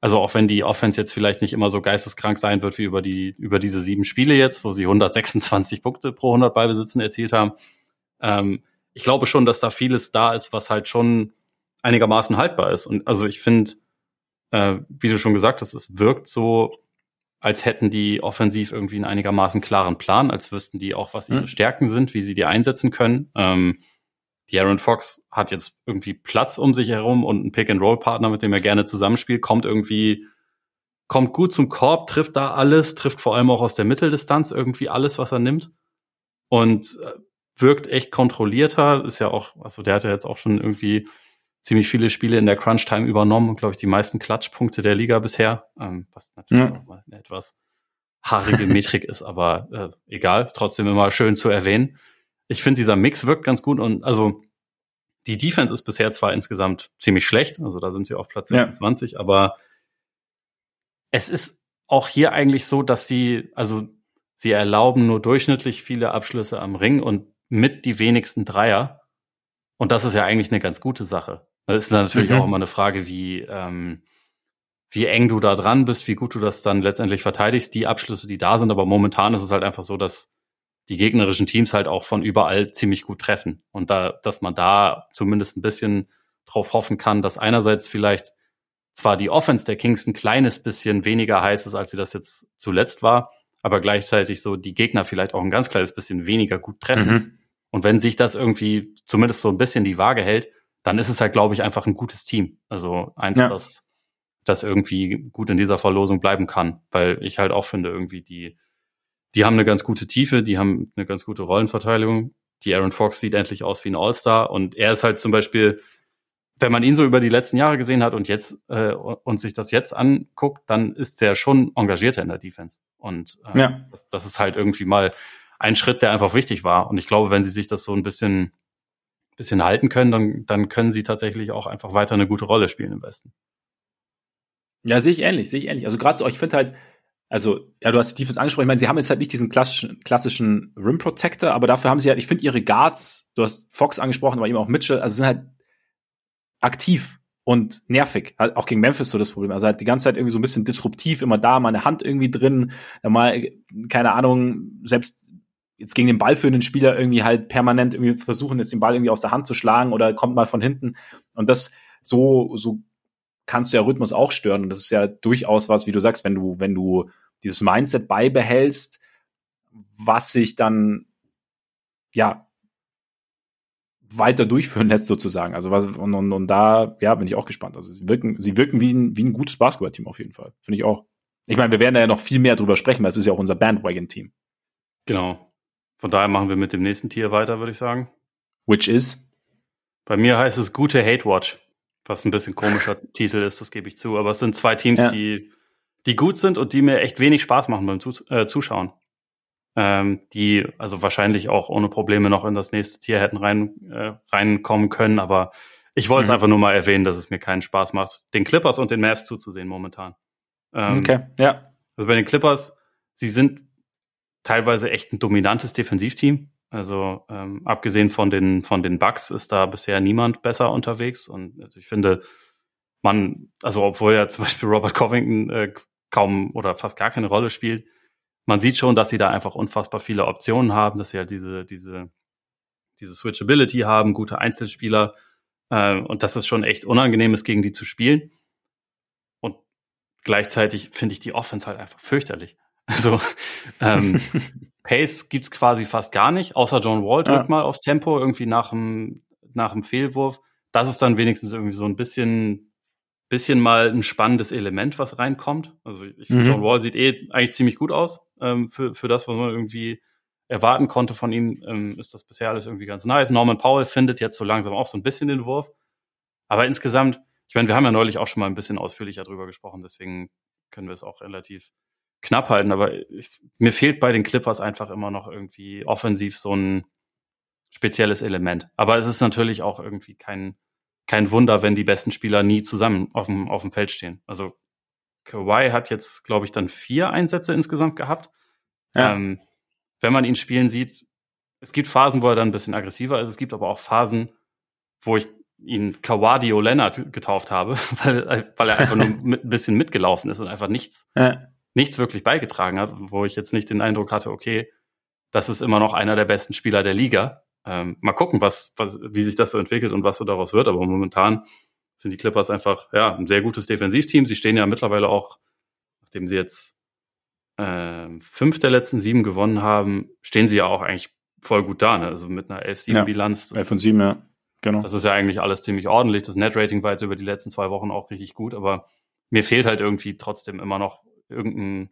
also auch wenn die Offense jetzt vielleicht nicht immer so geisteskrank sein wird wie über die, über diese sieben Spiele jetzt, wo sie 126 Punkte pro 100 Ballbesitzen erzielt haben. Ähm, ich glaube schon, dass da vieles da ist, was halt schon einigermaßen haltbar ist. Und also ich finde, äh, wie du schon gesagt hast, es wirkt so, als hätten die offensiv irgendwie einen einigermaßen klaren Plan, als wüssten die auch, was ihre mhm. Stärken sind, wie sie die einsetzen können. Ähm, die Aaron Fox hat jetzt irgendwie Platz um sich herum und einen Pick-and-Roll-Partner, mit dem er gerne zusammenspielt, kommt irgendwie, kommt gut zum Korb, trifft da alles, trifft vor allem auch aus der Mitteldistanz irgendwie alles, was er nimmt. Und äh, wirkt echt kontrollierter, ist ja auch, also der hat ja jetzt auch schon irgendwie ziemlich viele Spiele in der Crunch-Time übernommen und, glaube ich, die meisten Klatschpunkte der Liga bisher, ähm, was natürlich ja. mal eine etwas haarige Metrik ist, aber äh, egal, trotzdem immer schön zu erwähnen. Ich finde, dieser Mix wirkt ganz gut und also die Defense ist bisher zwar insgesamt ziemlich schlecht, also da sind sie auf Platz 26, ja. aber es ist auch hier eigentlich so, dass sie, also sie erlauben nur durchschnittlich viele Abschlüsse am Ring und mit die wenigsten Dreier. Und das ist ja eigentlich eine ganz gute Sache. Das ist natürlich mhm. auch immer eine Frage, wie, ähm, wie eng du da dran bist, wie gut du das dann letztendlich verteidigst, die Abschlüsse, die da sind. Aber momentan ist es halt einfach so, dass die gegnerischen Teams halt auch von überall ziemlich gut treffen. Und da, dass man da zumindest ein bisschen drauf hoffen kann, dass einerseits vielleicht zwar die Offense der Kings ein kleines bisschen weniger heiß ist, als sie das jetzt zuletzt war, aber gleichzeitig so die Gegner vielleicht auch ein ganz kleines bisschen weniger gut treffen. Mhm. Und wenn sich das irgendwie zumindest so ein bisschen die Waage hält, dann ist es halt, glaube ich, einfach ein gutes Team. Also eins, ja. das, das irgendwie gut in dieser Verlosung bleiben kann, weil ich halt auch finde, irgendwie die, die haben eine ganz gute Tiefe, die haben eine ganz gute Rollenverteilung. Die Aaron Fox sieht endlich aus wie ein All-Star und er ist halt zum Beispiel, wenn man ihn so über die letzten Jahre gesehen hat und jetzt äh, und sich das jetzt anguckt, dann ist der schon engagierter in der Defense. Und äh, ja. das, das ist halt irgendwie mal ein Schritt, der einfach wichtig war. Und ich glaube, wenn sie sich das so ein bisschen bisschen halten können, dann, dann können sie tatsächlich auch einfach weiter eine gute Rolle spielen im Westen. Ja, sehe ich ähnlich, sehe ich ähnlich. Also gerade so, ich finde halt, also, ja, du hast die Defense angesprochen. Ich meine, sie haben jetzt halt nicht diesen klassischen, klassischen Rim Protector, aber dafür haben sie halt, ich finde ihre Guards, du hast Fox angesprochen, aber eben auch Mitchell, also sind halt aktiv und nervig. Halt auch gegen Memphis so das Problem. Also halt die ganze Zeit irgendwie so ein bisschen disruptiv, immer da, mal eine Hand irgendwie drin, mal, keine Ahnung, selbst jetzt gegen den Ball für einen Spieler irgendwie halt permanent irgendwie versuchen, jetzt den Ball irgendwie aus der Hand zu schlagen oder kommt mal von hinten. Und das so, so kannst du ja Rhythmus auch stören. Und das ist ja durchaus was, wie du sagst, wenn du, wenn du dieses Mindset beibehältst, was sich dann, ja, weiter durchführen lässt sozusagen. Also was, und, und, und da, ja, bin ich auch gespannt. Also sie wirken, sie wirken wie ein, wie ein gutes Basketballteam auf jeden Fall. Finde ich auch. Ich meine, wir werden da ja noch viel mehr drüber sprechen, weil es ist ja auch unser Bandwagon-Team. Genau. Von daher machen wir mit dem nächsten Tier weiter, würde ich sagen. Which is? Bei mir heißt es gute Hate Watch. Was ein bisschen komischer [laughs] Titel ist, das gebe ich zu. Aber es sind zwei Teams, ja. die, die gut sind und die mir echt wenig Spaß machen beim äh, Zuschauen. Ähm, die also wahrscheinlich auch ohne Probleme noch in das nächste Tier hätten rein, äh, reinkommen können. Aber ich wollte es mhm. einfach nur mal erwähnen, dass es mir keinen Spaß macht, den Clippers und den Mavs zuzusehen momentan. Ähm, okay, ja. Also bei den Clippers, sie sind teilweise echt ein dominantes Defensivteam. Also ähm, abgesehen von den von den Bugs ist da bisher niemand besser unterwegs und also ich finde man also obwohl ja zum [laughs] Beispiel Robert Covington äh, kaum oder fast gar keine Rolle spielt, man sieht schon, dass sie da einfach unfassbar viele Optionen haben, dass sie halt diese diese diese Switchability haben, gute Einzelspieler äh, und dass es schon echt unangenehm ist, gegen die zu spielen. Und gleichzeitig finde ich die Offense halt einfach fürchterlich. Also ähm, [laughs] Pace gibt's quasi fast gar nicht, außer John Wall drückt ja. mal aufs Tempo irgendwie nach dem, nach dem Fehlwurf. Das ist dann wenigstens irgendwie so ein bisschen, bisschen mal ein spannendes Element, was reinkommt. Also ich finde, mhm. John Wall sieht eh eigentlich ziemlich gut aus ähm, für, für das, was man irgendwie erwarten konnte von ihm, ähm, ist das bisher alles irgendwie ganz nice. Norman Powell findet jetzt so langsam auch so ein bisschen den Wurf. Aber insgesamt, ich meine, wir haben ja neulich auch schon mal ein bisschen ausführlicher drüber gesprochen, deswegen können wir es auch relativ knapp halten, aber ich, mir fehlt bei den Clippers einfach immer noch irgendwie offensiv so ein spezielles Element. Aber es ist natürlich auch irgendwie kein, kein Wunder, wenn die besten Spieler nie zusammen auf dem, auf dem Feld stehen. Also Kawhi hat jetzt, glaube ich, dann vier Einsätze insgesamt gehabt. Ja. Ähm, wenn man ihn spielen sieht, es gibt Phasen, wo er dann ein bisschen aggressiver ist. Es gibt aber auch Phasen, wo ich ihn Kawadio Leonard getauft habe, [laughs] weil, weil er einfach nur [laughs] mit, ein bisschen mitgelaufen ist und einfach nichts, ja nichts wirklich beigetragen hat, wo ich jetzt nicht den Eindruck hatte, okay, das ist immer noch einer der besten Spieler der Liga. Ähm, mal gucken, was, was, wie sich das so entwickelt und was so daraus wird. Aber momentan sind die Clippers einfach ja ein sehr gutes Defensivteam. Sie stehen ja mittlerweile auch, nachdem sie jetzt äh, fünf der letzten sieben gewonnen haben, stehen sie ja auch eigentlich voll gut da. Ne? Also mit einer 11-7-Bilanz. Ja, 11 von 7, ja. Genau. Das ist ja eigentlich alles ziemlich ordentlich. Das Net-Rating war jetzt über die letzten zwei Wochen auch richtig gut, aber mir fehlt halt irgendwie trotzdem immer noch irgendein,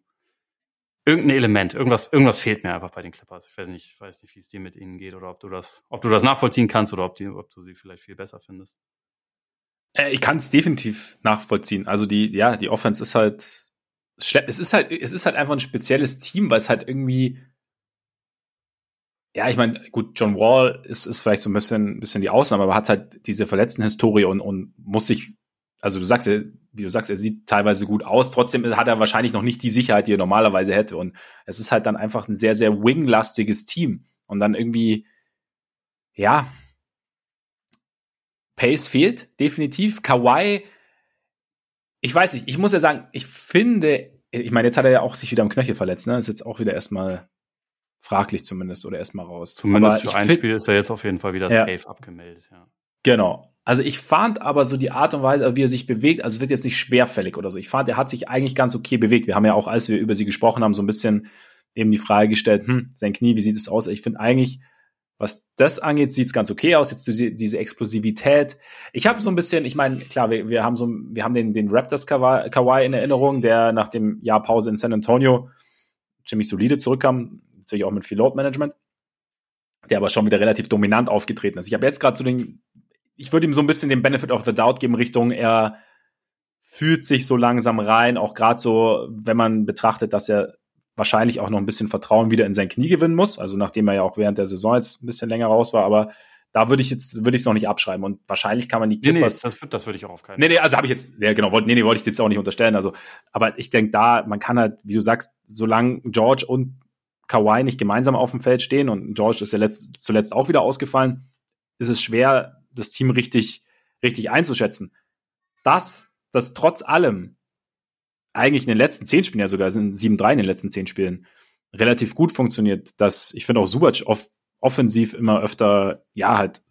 irgendein Element, irgendwas, irgendwas fehlt mir einfach bei den Clippers. Ich weiß nicht, ich weiß nicht, wie es dir mit ihnen geht oder ob du das, ob du das nachvollziehen kannst oder ob, die, ob du sie vielleicht viel besser findest. Äh, ich kann es definitiv nachvollziehen. Also die, ja, die Offense ist halt, es ist halt, es ist halt einfach ein spezielles Team, weil es halt irgendwie, ja, ich meine, gut, John Wall ist, ist vielleicht so ein bisschen, bisschen die Ausnahme, aber hat halt diese verletzten Historie und, und muss sich also du sagst ja, wie du sagst, er sieht teilweise gut aus, trotzdem hat er wahrscheinlich noch nicht die Sicherheit, die er normalerweise hätte. Und es ist halt dann einfach ein sehr, sehr winglastiges Team. Und dann irgendwie, ja, Pace fehlt, definitiv. Kawhi, ich weiß nicht, ich muss ja sagen, ich finde, ich meine, jetzt hat er ja auch sich wieder am Knöchel verletzt, ne? Ist jetzt auch wieder erstmal fraglich zumindest oder erstmal raus. Zumindest Aber für ein Spiel ist er jetzt auf jeden Fall wieder ja. safe abgemeldet, ja. Genau. Also ich fand aber so die Art und Weise, wie er sich bewegt, also es wird jetzt nicht schwerfällig oder so. Ich fand, er hat sich eigentlich ganz okay bewegt. Wir haben ja auch, als wir über sie gesprochen haben, so ein bisschen eben die Frage gestellt, hm, sein Knie, wie sieht es aus? Ich finde eigentlich, was das angeht, sieht es ganz okay aus. Jetzt diese, Explosivität. Ich habe so ein bisschen, ich meine, klar, wir, wir haben so, wir haben den, den Raptors Kawhi in Erinnerung, der nach dem Jahr Pause in San Antonio ziemlich solide zurückkam, natürlich auch mit viel Load Management, der aber schon wieder relativ dominant aufgetreten ist. Ich habe jetzt gerade so den ich würde ihm so ein bisschen den Benefit of the Doubt geben, Richtung, er fühlt sich so langsam rein, auch gerade so, wenn man betrachtet, dass er wahrscheinlich auch noch ein bisschen Vertrauen wieder in sein Knie gewinnen muss. Also nachdem er ja auch während der Saison jetzt ein bisschen länger raus war, aber da würde ich jetzt, würde ich es noch nicht abschreiben. Und wahrscheinlich kann man die Clippers. Nee, nee, das, das würde ich auch auf keinen. Nee, nee, also habe ich jetzt, ja genau, wollte, nee, nee, wollte ich jetzt auch nicht unterstellen. Also, aber ich denke da, man kann halt, wie du sagst, solange George und Kawhi nicht gemeinsam auf dem Feld stehen und George ist ja letzt, zuletzt auch wieder ausgefallen, ist es schwer, das Team richtig, richtig einzuschätzen. Das, das trotz allem eigentlich in den letzten zehn Spielen, ja sogar sind 7-3 in den letzten zehn Spielen, relativ gut funktioniert, dass ich finde auch Subac off offensiv immer öfter, ja, halt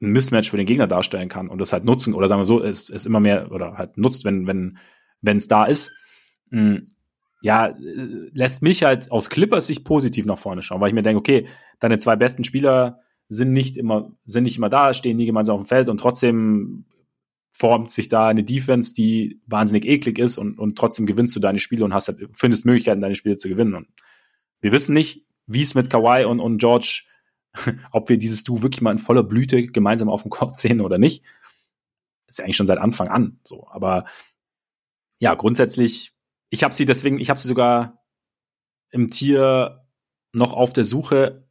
ein Mismatch für den Gegner darstellen kann und das halt nutzen oder sagen wir so, es, es immer mehr oder halt nutzt, wenn, wenn, wenn es da ist. Hm, ja, lässt mich halt aus Clippers Sicht positiv nach vorne schauen, weil ich mir denke, okay, deine zwei besten Spieler sind nicht immer, sind nicht immer da, stehen nie gemeinsam auf dem Feld und trotzdem formt sich da eine Defense, die wahnsinnig eklig ist und, und trotzdem gewinnst du deine Spiele und hast halt, findest Möglichkeiten, deine Spiele zu gewinnen. Und wir wissen nicht, wie es mit Kawhi und, und George, [laughs] ob wir dieses Du wirklich mal in voller Blüte gemeinsam auf dem Court sehen oder nicht. ist ja eigentlich schon seit Anfang an so. Aber ja, grundsätzlich, ich habe sie deswegen, ich habe sie sogar im Tier noch auf der Suche,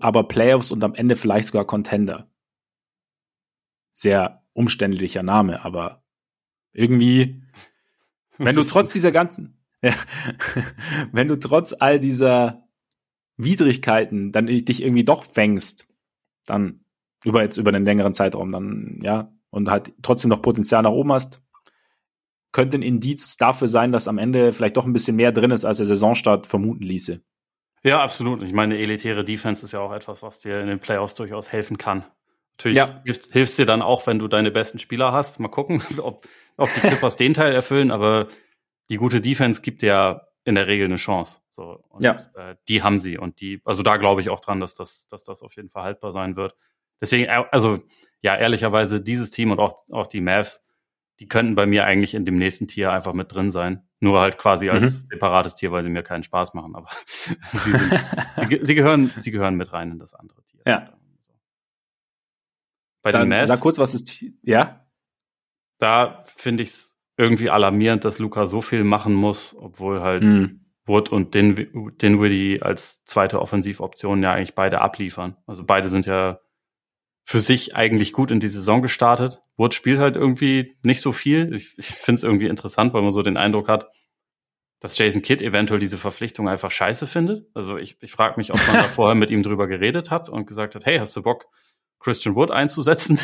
aber Playoffs und am Ende vielleicht sogar Contender. Sehr umständlicher Name, aber irgendwie, [laughs] wenn du trotz dieser ganzen, ja, [laughs] wenn du trotz all dieser Widrigkeiten dann dich irgendwie doch fängst, dann über jetzt über einen längeren Zeitraum, dann ja, und halt trotzdem noch Potenzial nach oben hast, könnte ein Indiz dafür sein, dass am Ende vielleicht doch ein bisschen mehr drin ist, als der Saisonstart vermuten ließe. Ja, absolut. Ich meine, elitäre Defense ist ja auch etwas, was dir in den Playoffs durchaus helfen kann. Natürlich ja. hilft, hilft dir dann auch, wenn du deine besten Spieler hast. Mal gucken, [laughs] ob, ob die Clippers den Teil erfüllen, aber die gute Defense gibt ja in der Regel eine Chance. So, und, ja. Äh, die haben sie und die, also da glaube ich auch dran, dass das, dass das auf jeden Fall haltbar sein wird. Deswegen, äh, also ja, ehrlicherweise, dieses Team und auch, auch die Mavs, die könnten bei mir eigentlich in dem nächsten Tier einfach mit drin sein. Nur halt quasi als mhm. separates Tier, weil sie mir keinen Spaß machen. Aber [laughs] sie, sind, sie, sie, gehören, sie gehören mit rein in das andere Tier. Ja. Bei Dann den Mavs. Sag kurz, was ist, ja? Da finde ich es irgendwie alarmierend, dass Luca so viel machen muss, obwohl halt mhm. Wood und Din Dinwiddie als zweite Offensivoption ja eigentlich beide abliefern. Also beide sind ja für sich eigentlich gut in die Saison gestartet. Wood spielt halt irgendwie nicht so viel. Ich, ich finde es irgendwie interessant, weil man so den Eindruck hat, dass Jason Kidd eventuell diese Verpflichtung einfach scheiße findet. Also ich, ich frage mich, ob man da [laughs] vorher mit ihm drüber geredet hat und gesagt hat, hey, hast du Bock, Christian Wood einzusetzen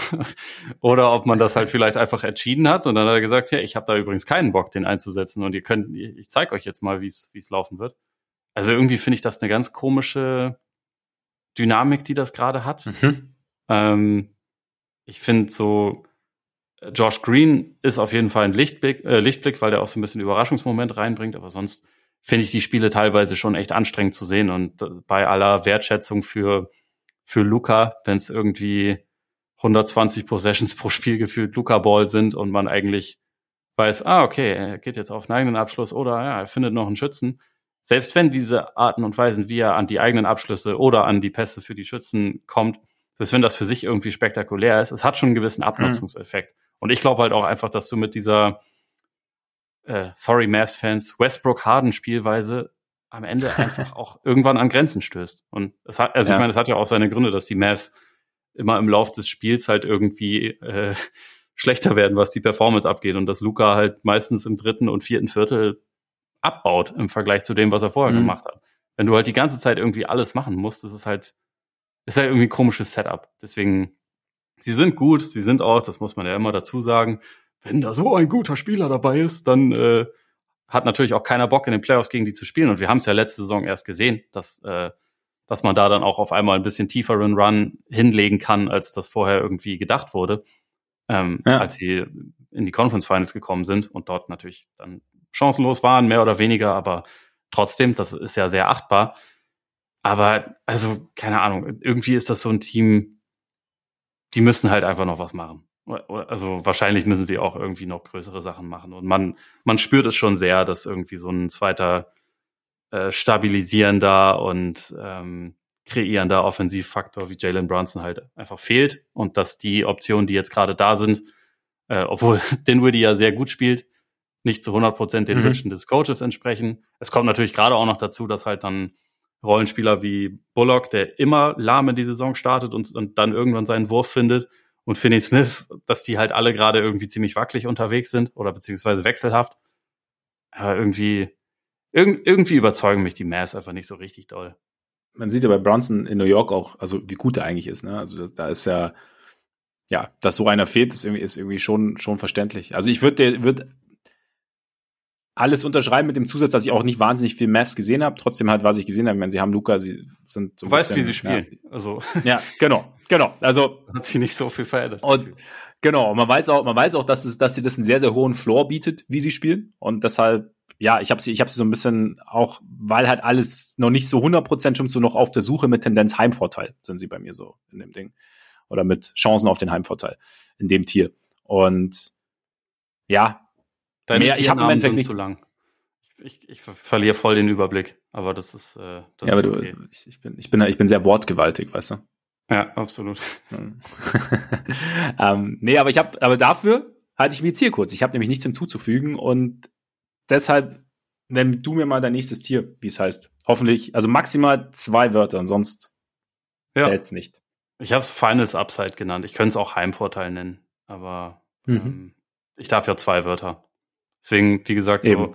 [laughs] oder ob man das halt vielleicht einfach entschieden hat und dann hat er gesagt, ja, ich habe da übrigens keinen Bock, den einzusetzen und ihr könnt, ich zeige euch jetzt mal, wie es wie es laufen wird. Also irgendwie finde ich das eine ganz komische Dynamik, die das gerade hat. Mhm. Ähm, ich finde so, Josh Green ist auf jeden Fall ein Lichtblick, äh, Lichtblick, weil der auch so ein bisschen Überraschungsmoment reinbringt, aber sonst finde ich die Spiele teilweise schon echt anstrengend zu sehen und äh, bei aller Wertschätzung für für Luca, wenn es irgendwie 120 Possessions pro Spiel gefühlt Luca-Ball sind und man eigentlich weiß, ah, okay, er geht jetzt auf einen eigenen Abschluss oder ja, er findet noch einen Schützen. Selbst wenn diese Arten und Weisen, wie er an die eigenen Abschlüsse oder an die Pässe für die Schützen kommt, selbst wenn das für sich irgendwie spektakulär ist, es hat schon einen gewissen Abnutzungseffekt. Mhm. Und ich glaube halt auch einfach, dass du mit dieser, äh, sorry, Mavs-Fans, Westbrook-Harden-Spielweise am Ende [laughs] einfach auch irgendwann an Grenzen stößt. Und es hat, also ja. ich meine, es hat ja auch seine Gründe, dass die Mavs immer im Lauf des Spiels halt irgendwie äh, [laughs] schlechter werden, was die Performance abgeht und dass Luca halt meistens im dritten und vierten Viertel abbaut im Vergleich zu dem, was er vorher mhm. gemacht hat. Wenn du halt die ganze Zeit irgendwie alles machen musst, das ist halt, ist halt irgendwie ein komisches Setup. Deswegen, sie sind gut, sie sind auch, das muss man ja immer dazu sagen, wenn da so ein guter Spieler dabei ist, dann äh, hat natürlich auch keiner Bock, in den Playoffs gegen die zu spielen. Und wir haben es ja letzte Saison erst gesehen, dass, äh, dass man da dann auch auf einmal ein bisschen tieferen Run hinlegen kann, als das vorher irgendwie gedacht wurde, ähm, ja. als sie in die Conference Finals gekommen sind und dort natürlich dann chancenlos waren, mehr oder weniger, aber trotzdem, das ist ja sehr achtbar. Aber also, keine Ahnung, irgendwie ist das so ein Team, die müssen halt einfach noch was machen. Also wahrscheinlich müssen sie auch irgendwie noch größere Sachen machen. Und man, man spürt es schon sehr, dass irgendwie so ein zweiter äh, stabilisierender und ähm, kreierender Offensivfaktor wie Jalen Brunson halt einfach fehlt. Und dass die Optionen, die jetzt gerade da sind, äh, obwohl [laughs] Dinwiddie ja sehr gut spielt, nicht zu 100 Prozent den mhm. Wünschen des Coaches entsprechen. Es kommt natürlich gerade auch noch dazu, dass halt dann Rollenspieler wie Bullock, der immer lahm in die Saison startet und, und dann irgendwann seinen Wurf findet. Und Finney Smith, dass die halt alle gerade irgendwie ziemlich wackelig unterwegs sind oder beziehungsweise wechselhaft. Aber irgendwie, irg irgendwie überzeugen mich die Mavs einfach nicht so richtig doll. Man sieht ja bei Bronson in New York auch, also wie gut er eigentlich ist. Ne? Also das, da ist ja, ja, dass so einer fehlt, ist irgendwie, ist irgendwie schon, schon verständlich. Also ich würde würd alles unterschreiben mit dem Zusatz, dass ich auch nicht wahnsinnig viel Mavs gesehen habe. Trotzdem halt, was ich gesehen habe, ich meine, sie haben Luca, sie sind so Du weißt, wie sie spielen. Ja, also. ja, genau, genau. Also. [laughs] Hat sie nicht so viel verändert. Und, genau. man weiß auch, man weiß auch, dass es, dass sie das einen sehr, sehr hohen Floor bietet, wie sie spielen. Und deshalb, ja, ich habe sie, ich habe sie so ein bisschen auch, weil halt alles noch nicht so 100% schon so noch auf der Suche mit Tendenz Heimvorteil sind sie bei mir so in dem Ding. Oder mit Chancen auf den Heimvorteil in dem Tier. Und, ja, Deine mehr, ich habe im Endeffekt nicht zu lang. Ich, ich, verliere voll den Überblick, aber das ist. Äh, das ja, aber okay. du, ich, ich, bin, ich bin, ich bin sehr wortgewaltig, weißt du? Ja, absolut. [laughs] ähm, nee, aber ich habe, aber dafür halte ich mir jetzt hier kurz. Ich habe nämlich nichts hinzuzufügen und deshalb nenn du mir mal dein nächstes Tier, wie es heißt. Hoffentlich, also maximal zwei Wörter und sonst ja. zählt's nicht. Ich habe es Finals Upside genannt. Ich könnte es auch Heimvorteil nennen, aber mhm. ähm, ich darf ja zwei Wörter. Deswegen, wie gesagt, Eben. so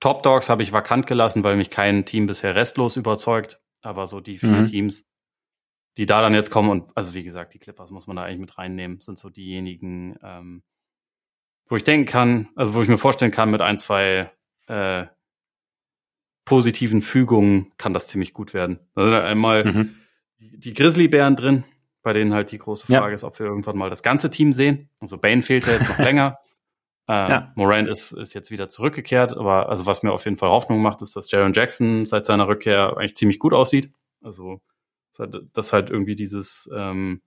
Top Dogs habe ich vakant gelassen, weil mich kein Team bisher restlos überzeugt. Aber so die vier mhm. Teams, die da dann jetzt kommen und also wie gesagt, die Clippers muss man da eigentlich mit reinnehmen, sind so diejenigen, ähm, wo ich denken kann, also wo ich mir vorstellen kann, mit ein, zwei äh, positiven Fügungen kann das ziemlich gut werden. Also einmal mhm. die Grizzly-Bären drin, bei denen halt die große Frage ja. ist, ob wir irgendwann mal das ganze Team sehen. Also Bane fehlt ja jetzt noch [laughs] länger. Äh, ja. Moran ist, ist jetzt wieder zurückgekehrt, aber also was mir auf jeden Fall Hoffnung macht, ist, dass Jaron Jackson seit seiner Rückkehr eigentlich ziemlich gut aussieht. Also dass halt irgendwie dieses ähm,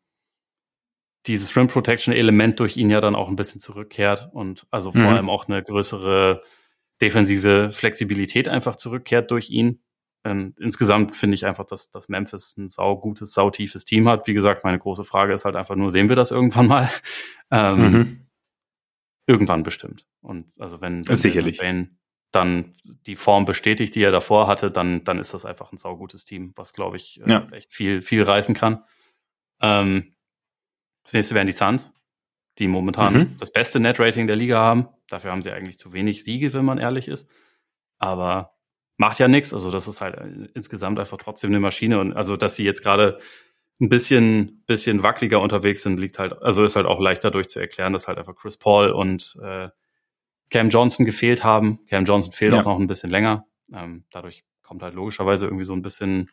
dieses Rim Protection Element durch ihn ja dann auch ein bisschen zurückkehrt und also vor mhm. allem auch eine größere defensive Flexibilität einfach zurückkehrt durch ihn. Ähm, insgesamt finde ich einfach, dass, dass Memphis ein saugutes, sautiefes Team hat. Wie gesagt, meine große Frage ist halt einfach nur, sehen wir das irgendwann mal? [laughs] Ähm, mhm. Irgendwann bestimmt. Und also wenn, wenn Sicherlich. Bane dann die Form bestätigt, die er davor hatte, dann, dann ist das einfach ein saugutes Team, was, glaube ich, äh, ja. echt viel, viel reißen kann. Ähm, das nächste wären die Suns, die momentan mhm. das beste Net-Rating der Liga haben. Dafür haben sie eigentlich zu wenig Siege, wenn man ehrlich ist. Aber macht ja nichts. Also das ist halt äh, insgesamt einfach trotzdem eine Maschine. Und also, dass sie jetzt gerade ein bisschen, bisschen wackeliger unterwegs sind, liegt halt, also ist halt auch leicht dadurch zu erklären, dass halt einfach Chris Paul und äh, Cam Johnson gefehlt haben. Cam Johnson fehlt ja. auch noch ein bisschen länger. Ähm, dadurch kommt halt logischerweise irgendwie so ein bisschen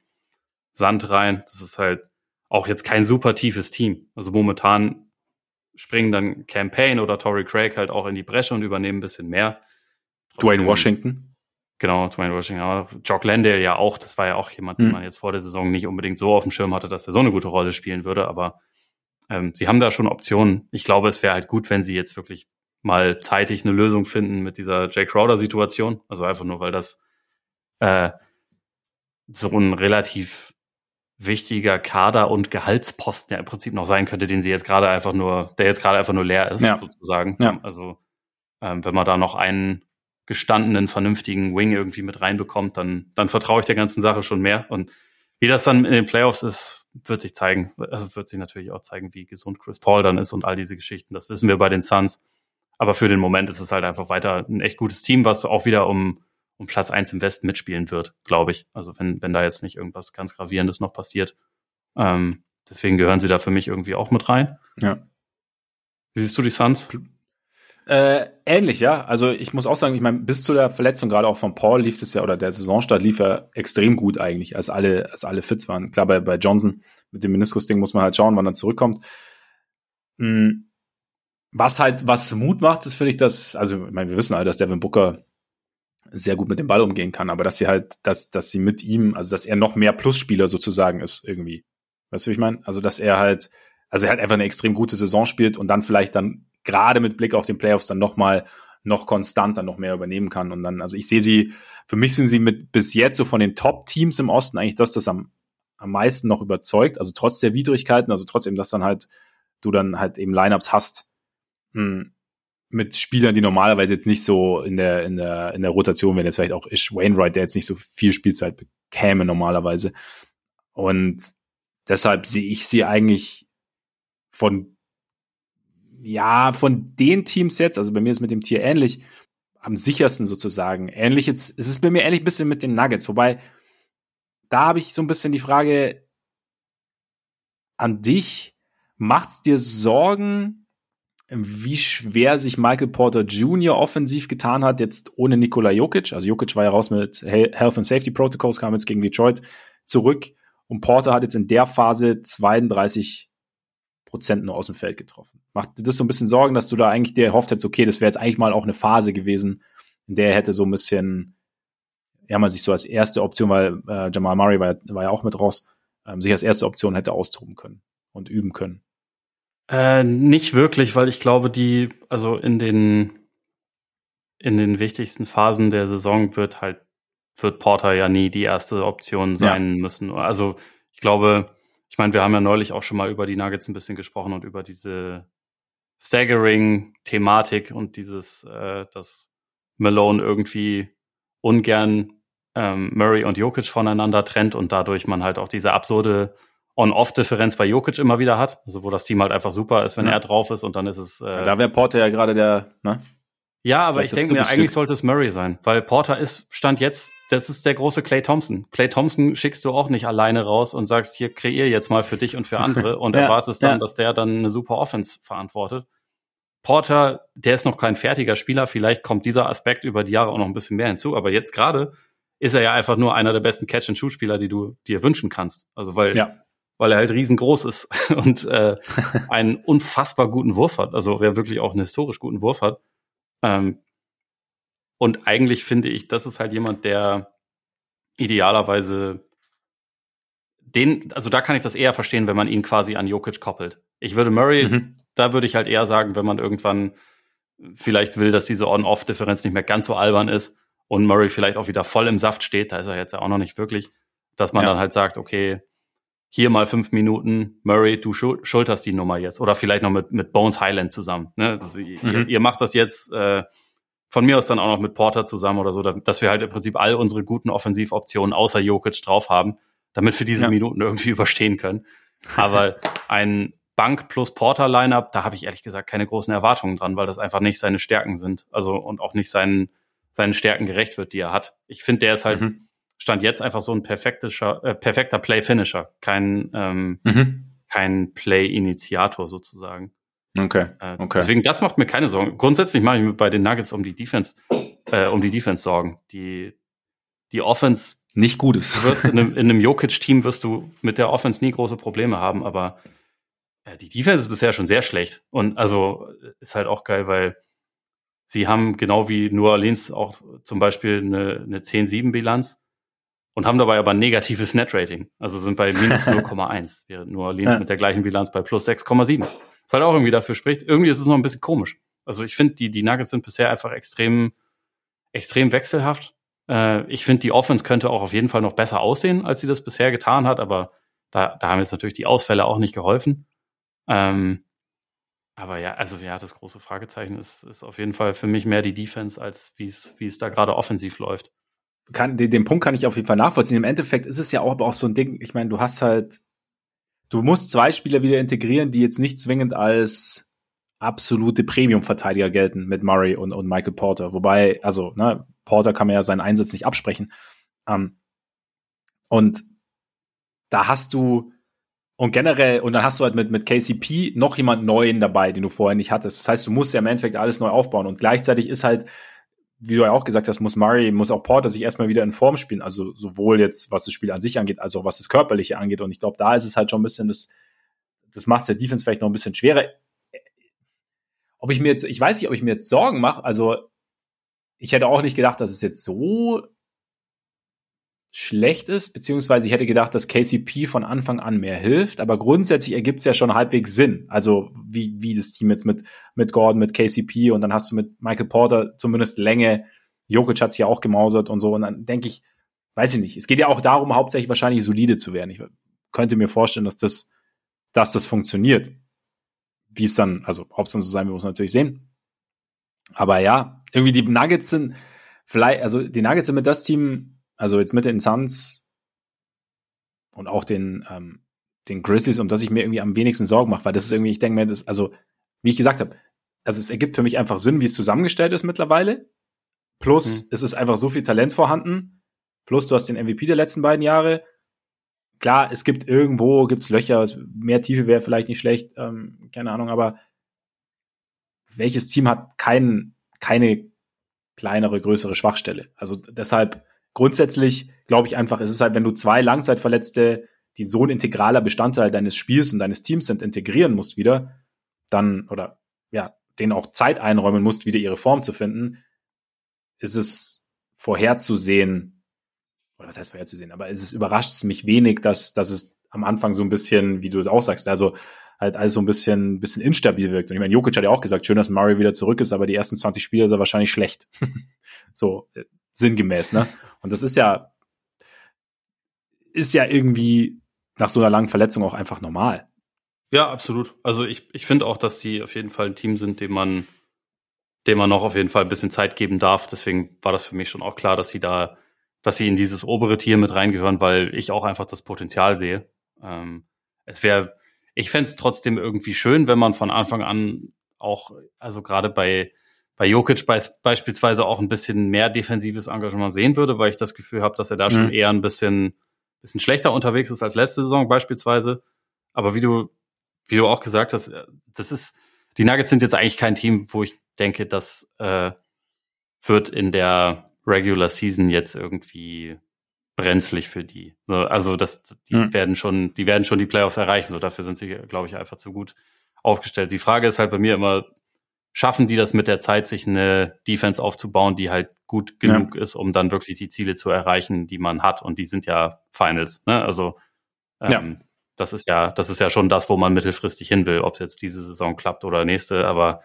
Sand rein. Das ist halt auch jetzt kein super tiefes Team. Also momentan springen dann Campaign oder Tory Craig halt auch in die Bresche und übernehmen ein bisschen mehr. Trotzdem, Dwayne Washington. Genau, Dwayne Washington. Jock Landale ja auch. Das war ja auch jemand, den hm. man jetzt vor der Saison nicht unbedingt so auf dem Schirm hatte, dass er so eine gute Rolle spielen würde. Aber ähm, sie haben da schon Optionen. Ich glaube, es wäre halt gut, wenn sie jetzt wirklich mal zeitig eine Lösung finden mit dieser Jay Crowder-Situation. Also einfach nur, weil das äh, so ein relativ wichtiger Kader und Gehaltsposten ja im Prinzip noch sein könnte, den sie jetzt gerade einfach nur, der jetzt gerade einfach nur leer ist, ja. sozusagen. Ja. Also ähm, wenn man da noch einen gestandenen, vernünftigen Wing irgendwie mit reinbekommt, dann, dann vertraue ich der ganzen Sache schon mehr. Und wie das dann in den Playoffs ist, wird sich zeigen. Also wird sich natürlich auch zeigen, wie gesund Chris Paul dann ist und all diese Geschichten. Das wissen wir bei den Suns. Aber für den Moment ist es halt einfach weiter ein echt gutes Team, was auch wieder um, um Platz eins im Westen mitspielen wird, glaube ich. Also wenn, wenn da jetzt nicht irgendwas ganz Gravierendes noch passiert. Ähm, deswegen gehören sie da für mich irgendwie auch mit rein. Ja. Wie siehst du die Suns? Äh, ähnlich, ja. Also ich muss auch sagen, ich meine, bis zu der Verletzung gerade auch von Paul lief es ja, oder der Saisonstart lief ja extrem gut eigentlich, als alle, als alle fit waren. Klar, bei, bei Johnson mit dem Meniskus-Ding muss man halt schauen, wann er zurückkommt. Hm. Was halt, was Mut macht, ist, finde ich, dass, also ich meine, wir wissen alle, dass Devin Booker sehr gut mit dem Ball umgehen kann, aber dass sie halt, dass, dass sie mit ihm, also dass er noch mehr Plusspieler sozusagen ist, irgendwie. Weißt du, wie ich meine? Also, dass er halt, also er halt einfach eine extrem gute Saison spielt und dann vielleicht dann gerade mit Blick auf den Playoffs dann nochmal noch konstanter noch mehr übernehmen kann. Und dann, also ich sehe sie, für mich sind sie mit bis jetzt so von den Top-Teams im Osten eigentlich das, das am, am meisten noch überzeugt. Also trotz der Widrigkeiten, also trotzdem, dass dann halt du dann halt eben Lineups hast hm, mit Spielern, die normalerweise jetzt nicht so in der, in der, in der Rotation wären, jetzt vielleicht auch Ish Wainwright, der jetzt nicht so viel Spielzeit be käme normalerweise. Und deshalb sehe ich sie eigentlich von, ja, von den Teams jetzt, also bei mir ist mit dem Tier ähnlich, am sichersten sozusagen. Ähnlich jetzt, es ist bei mir ähnlich ein bisschen mit den Nuggets, wobei da habe ich so ein bisschen die Frage an dich. Macht's dir Sorgen, wie schwer sich Michael Porter Jr. offensiv getan hat, jetzt ohne Nikola Jokic? Also Jokic war ja raus mit Health and Safety Protocols, kam jetzt gegen Detroit zurück und Porter hat jetzt in der Phase 32 Prozent nur aus dem Feld getroffen. Macht dir das so ein bisschen Sorgen, dass du da eigentlich dir erhofft hättest, okay, das wäre jetzt eigentlich mal auch eine Phase gewesen, in der er hätte so ein bisschen, ja, man sich so als erste Option, weil äh, Jamal Murray war, war ja auch mit raus, ähm, sich als erste Option hätte austoben können und üben können. Äh, nicht wirklich, weil ich glaube, die, also in den, in den wichtigsten Phasen der Saison wird halt, wird Porter ja nie die erste Option sein ja. müssen. Also ich glaube, ich meine, wir haben ja neulich auch schon mal über die Nuggets ein bisschen gesprochen und über diese Staggering-Thematik und dieses, äh, dass Malone irgendwie ungern ähm, Murray und Jokic voneinander trennt und dadurch man halt auch diese absurde On-Off-Differenz bei Jokic immer wieder hat, also wo das Team halt einfach super ist, wenn ja. er drauf ist und dann ist es. Äh, ja, da wäre Porter ja gerade der, ne? Ja, aber Vielleicht ich denke mir, eigentlich sollte es Murray sein, weil Porter ist, stand jetzt, das ist der große Clay Thompson. Clay Thompson schickst du auch nicht alleine raus und sagst, hier kreier jetzt mal für dich und für andere [laughs] und ja, erwartest dann, ja. dass der dann eine super Offense verantwortet. Porter, der ist noch kein fertiger Spieler, vielleicht kommt dieser Aspekt über die Jahre auch noch ein bisschen mehr hinzu, aber jetzt gerade ist er ja einfach nur einer der besten Catch-and-Shoot-Spieler, die du dir wünschen kannst. Also weil ja weil er halt riesengroß ist [laughs] und äh, einen unfassbar guten Wurf hat. Also wer wirklich auch einen historisch guten Wurf hat. Ähm, und eigentlich finde ich, das ist halt jemand, der idealerweise den, also da kann ich das eher verstehen, wenn man ihn quasi an Jokic koppelt. Ich würde Murray, mhm. da würde ich halt eher sagen, wenn man irgendwann vielleicht will, dass diese On-Off-Differenz nicht mehr ganz so albern ist und Murray vielleicht auch wieder voll im Saft steht, da ist er jetzt ja auch noch nicht wirklich, dass man ja. dann halt sagt, okay, hier mal fünf Minuten, Murray, du schulterst die Nummer jetzt. Oder vielleicht noch mit, mit Bones Highland zusammen. Ne? Also, mhm. ihr, ihr, macht das jetzt äh, von mir aus dann auch noch mit Porter zusammen oder so, dass wir halt im Prinzip all unsere guten Offensivoptionen außer Jokic drauf haben, damit wir diese ja. Minuten irgendwie [laughs] überstehen können. Aber ein Bank plus Porter Lineup, da habe ich ehrlich gesagt keine großen Erwartungen dran, weil das einfach nicht seine Stärken sind. Also und auch nicht seinen, seinen Stärken gerecht wird, die er hat. Ich finde, der ist halt mhm stand jetzt einfach so ein perfekter, äh, perfekter Play-Finisher, kein, ähm, mhm. kein Play-Initiator sozusagen. Okay. Äh, okay. Deswegen, das macht mir keine Sorgen. Grundsätzlich mache ich mir bei den Nuggets um die Defense, äh, um die Defense Sorgen. Die, die Offense nicht gut ist. Wirst in einem, [laughs] in einem Jokic-Team wirst du mit der Offense nie große Probleme haben, aber äh, die Defense ist bisher schon sehr schlecht. Und also ist halt auch geil, weil sie haben genau wie New Orleans auch zum Beispiel eine, eine 10-7-Bilanz und haben dabei aber ein negatives Net-Rating. Also sind bei minus [laughs] 0,1, während New Orleans ja. mit der gleichen Bilanz bei plus 6,7 ist. Was halt auch irgendwie dafür spricht. Irgendwie ist es noch ein bisschen komisch. Also ich finde, die, die Nuggets sind bisher einfach extrem, extrem wechselhaft. Äh, ich finde, die Offense könnte auch auf jeden Fall noch besser aussehen, als sie das bisher getan hat, aber da, da haben jetzt natürlich die Ausfälle auch nicht geholfen. Ähm, aber ja, also ja, das große Fragezeichen ist, ist auf jeden Fall für mich mehr die Defense, als wie es, wie es da gerade offensiv läuft kann, den, den Punkt kann ich auf jeden Fall nachvollziehen. Im Endeffekt ist es ja auch, aber auch so ein Ding, ich meine, du hast halt, du musst zwei Spieler wieder integrieren, die jetzt nicht zwingend als absolute Premium-Verteidiger gelten mit Murray und, und Michael Porter. Wobei, also, ne, Porter kann man ja seinen Einsatz nicht absprechen. Ähm, und da hast du, und generell, und dann hast du halt mit, mit KCP noch jemand Neuen dabei, den du vorher nicht hattest. Das heißt, du musst ja im Endeffekt alles neu aufbauen. Und gleichzeitig ist halt wie du ja auch gesagt hast, muss Murray, muss auch Porter sich erstmal wieder in Form spielen. Also sowohl jetzt, was das Spiel an sich angeht, als auch was das Körperliche angeht. Und ich glaube, da ist es halt schon ein bisschen, das, das macht es der Defense vielleicht noch ein bisschen schwerer. Ob ich mir jetzt, ich weiß nicht, ob ich mir jetzt Sorgen mache. Also ich hätte auch nicht gedacht, dass es jetzt so schlecht ist, beziehungsweise ich hätte gedacht, dass KCP von Anfang an mehr hilft, aber grundsätzlich ergibt es ja schon halbwegs Sinn. Also wie, wie das Team jetzt mit, mit Gordon, mit KCP und dann hast du mit Michael Porter zumindest Länge. Jokic hat sich ja auch gemausert und so. Und dann denke ich, weiß ich nicht. Es geht ja auch darum, hauptsächlich wahrscheinlich solide zu werden. Ich könnte mir vorstellen, dass das, dass das funktioniert. Wie es dann, also ob es dann so sein wird, muss man natürlich sehen. Aber ja, irgendwie die Nuggets sind vielleicht, also die Nuggets sind mit das Team, also jetzt mit den Suns und auch den, ähm, den Grizzlies, um das ich mir irgendwie am wenigsten Sorgen mache, weil das ist irgendwie, ich denke mir, das, also, wie ich gesagt habe, also es ergibt für mich einfach Sinn, wie es zusammengestellt ist mittlerweile. Plus, mhm. es ist einfach so viel Talent vorhanden. Plus, du hast den MVP der letzten beiden Jahre. Klar, es gibt irgendwo, gibt's Löcher, mehr Tiefe wäre vielleicht nicht schlecht, ähm, keine Ahnung, aber welches Team hat kein, keine kleinere, größere Schwachstelle? Also deshalb grundsätzlich glaube ich einfach, es ist halt, wenn du zwei Langzeitverletzte, die so ein integraler Bestandteil deines Spiels und deines Teams sind, integrieren musst wieder, dann, oder ja, denen auch Zeit einräumen musst, wieder ihre Form zu finden, ist es vorherzusehen, oder was heißt vorherzusehen, aber es ist überrascht es mich wenig, dass, dass es am Anfang so ein bisschen, wie du es auch sagst, also halt alles so ein bisschen, bisschen instabil wirkt. Und ich meine, Jokic hat ja auch gesagt, schön, dass Murray wieder zurück ist, aber die ersten 20 Spiele ist er wahrscheinlich schlecht. [laughs] so, äh, sinngemäß, ne? Und das ist ja, ist ja irgendwie nach so einer langen Verletzung auch einfach normal. Ja, absolut. Also ich, ich finde auch, dass die auf jeden Fall ein Team sind, dem man, dem man noch auf jeden Fall ein bisschen Zeit geben darf. Deswegen war das für mich schon auch klar, dass sie da, dass sie in dieses obere Tier mit reingehören, weil ich auch einfach das Potenzial sehe. Ähm, es wäre, ich fände es trotzdem irgendwie schön, wenn man von Anfang an auch, also gerade bei, bei Jokic beis beispielsweise auch ein bisschen mehr defensives Engagement sehen würde, weil ich das Gefühl habe, dass er da mhm. schon eher ein bisschen, bisschen schlechter unterwegs ist als letzte Saison beispielsweise. Aber wie du, wie du auch gesagt hast, äh, das ist, die Nuggets sind jetzt eigentlich kein Team, wo ich denke, das äh, wird in der Regular Season jetzt irgendwie brenzlig für die. So, also das, die mhm. werden schon, die werden schon die Playoffs erreichen. So dafür sind sie, glaube ich, einfach zu gut aufgestellt. Die Frage ist halt bei mir immer, schaffen die das mit der Zeit, sich eine Defense aufzubauen, die halt gut genug ja. ist, um dann wirklich die Ziele zu erreichen, die man hat. Und die sind ja Finals. Ne? Also ähm, ja. das ist ja, das ist ja schon das, wo man mittelfristig hin will, ob es jetzt diese Saison klappt oder nächste. Aber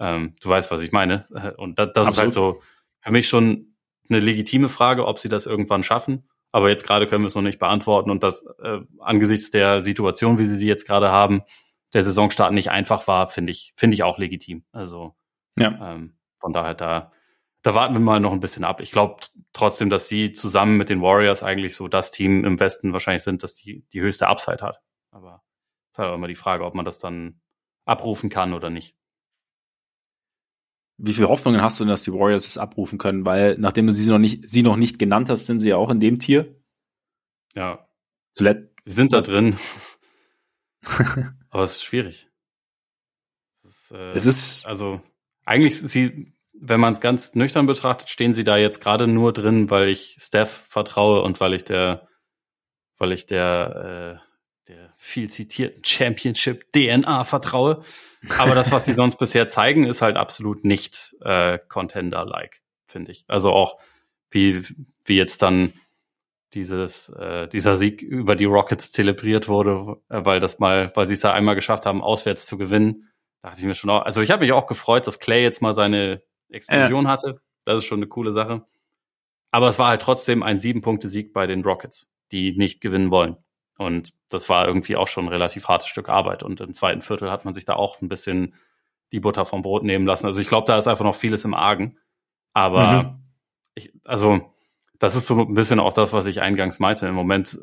ähm, du weißt, was ich meine. Und das, das ist halt so für mich schon eine legitime Frage, ob sie das irgendwann schaffen. Aber jetzt gerade können wir es noch nicht beantworten. Und das äh, angesichts der Situation, wie sie sie jetzt gerade haben, der Saisonstart nicht einfach war, finde ich, finde ich auch legitim. Also ja. ähm, von daher da, da warten wir mal noch ein bisschen ab. Ich glaube trotzdem, dass sie zusammen mit den Warriors eigentlich so das Team im Westen wahrscheinlich sind, das die, die höchste Upside hat. Aber es ist halt auch immer die Frage, ob man das dann abrufen kann oder nicht. Wie viele Hoffnungen hast du denn, dass die Warriors es abrufen können? Weil, nachdem du sie noch nicht, sie noch nicht genannt hast, sind sie ja auch in dem Tier. Ja. Zuletzt. Sie sind da drin. [laughs] Aber es ist schwierig. Es ist, äh, es ist also eigentlich sie, wenn man es ganz nüchtern betrachtet, stehen sie da jetzt gerade nur drin, weil ich Steph vertraue und weil ich der, weil ich der, äh, der viel zitierten Championship DNA vertraue. Aber das, was sie sonst [laughs] bisher zeigen, ist halt absolut nicht äh, Contender-like, finde ich. Also auch wie, wie jetzt dann dieses, äh, dieser Sieg über die Rockets zelebriert wurde, äh, weil das mal, weil sie es da einmal geschafft haben, auswärts zu gewinnen. Da dachte ich mir schon auch, also ich habe mich auch gefreut, dass Clay jetzt mal seine Explosion äh. hatte. Das ist schon eine coole Sache. Aber es war halt trotzdem ein Sieben-Punkte-Sieg bei den Rockets, die nicht gewinnen wollen. Und das war irgendwie auch schon ein relativ hartes Stück Arbeit. Und im zweiten Viertel hat man sich da auch ein bisschen die Butter vom Brot nehmen lassen. Also ich glaube, da ist einfach noch vieles im Argen. Aber mhm. ich, also das ist so ein bisschen auch das, was ich eingangs meinte. Im Moment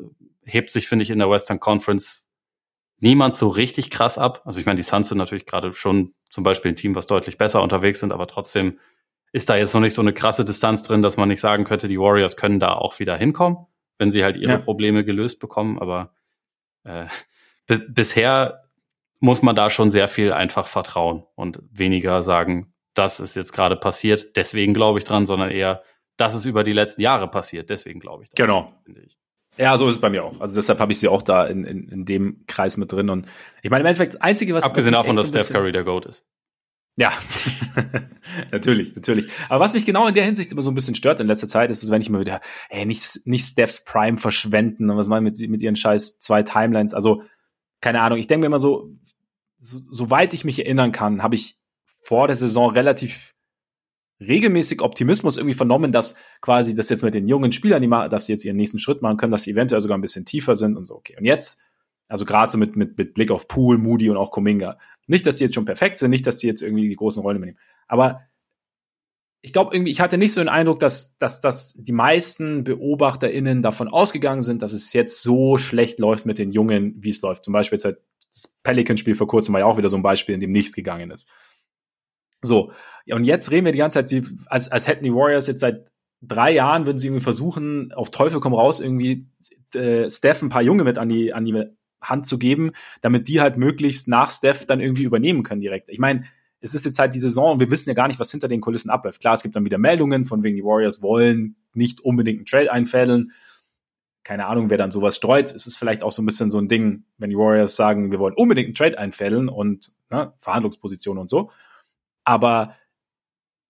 hebt sich, finde ich, in der Western Conference niemand so richtig krass ab. Also ich meine, die Suns sind natürlich gerade schon zum Beispiel ein Team, was deutlich besser unterwegs sind, aber trotzdem ist da jetzt noch nicht so eine krasse Distanz drin, dass man nicht sagen könnte, die Warriors können da auch wieder hinkommen, wenn sie halt ihre ja. Probleme gelöst bekommen. Aber äh, bisher muss man da schon sehr viel einfach vertrauen und weniger sagen, das ist jetzt gerade passiert, deswegen glaube ich dran, sondern eher, das ist über die letzten Jahre passiert. Deswegen glaube ich. Das, genau. Ich. Ja, so ist es bei mir auch. Also deshalb habe ich sie auch da in, in, in dem Kreis mit drin. Und ich meine, im Endeffekt, das Einzige, was. Abgesehen davon, dass Steph Curry der Goat ist. Ja, [laughs] natürlich, natürlich. Aber was mich genau in der Hinsicht immer so ein bisschen stört in letzter Zeit, ist, wenn ich immer wieder, ey, nicht, nicht Stephs Prime verschwenden und was machen mit, mit ihren scheiß zwei Timelines. Also, keine Ahnung, ich denke mir immer so, so, soweit ich mich erinnern kann, habe ich vor der Saison relativ regelmäßig Optimismus irgendwie vernommen, dass quasi das jetzt mit den jungen Spielern, die mal, dass sie jetzt ihren nächsten Schritt machen können, dass sie eventuell sogar ein bisschen tiefer sind und so, okay. Und jetzt, also gerade so mit, mit, mit Blick auf Pool, Moody und auch Kuminga. Nicht, dass die jetzt schon perfekt sind, nicht, dass die jetzt irgendwie die großen Rollen übernehmen. Aber ich glaube irgendwie, ich hatte nicht so den Eindruck, dass, dass, dass die meisten BeobachterInnen davon ausgegangen sind, dass es jetzt so schlecht läuft mit den Jungen, wie es läuft. Zum Beispiel jetzt halt das Pelican-Spiel vor kurzem war ja auch wieder so ein Beispiel, in dem nichts gegangen ist. So, ja, und jetzt reden wir die ganze Zeit, als, als hätten die Warriors jetzt seit drei Jahren, würden sie irgendwie versuchen, auf Teufel komm raus, irgendwie äh, Steph ein paar Junge mit an die, an die Hand zu geben, damit die halt möglichst nach Steph dann irgendwie übernehmen können direkt. Ich meine, es ist jetzt halt die Saison und wir wissen ja gar nicht, was hinter den Kulissen abläuft. Klar, es gibt dann wieder Meldungen von wegen die Warriors wollen nicht unbedingt einen Trade einfädeln. Keine Ahnung, wer dann sowas streut. Es ist vielleicht auch so ein bisschen so ein Ding, wenn die Warriors sagen, wir wollen unbedingt einen Trade einfädeln und ne, Verhandlungsposition und so. Aber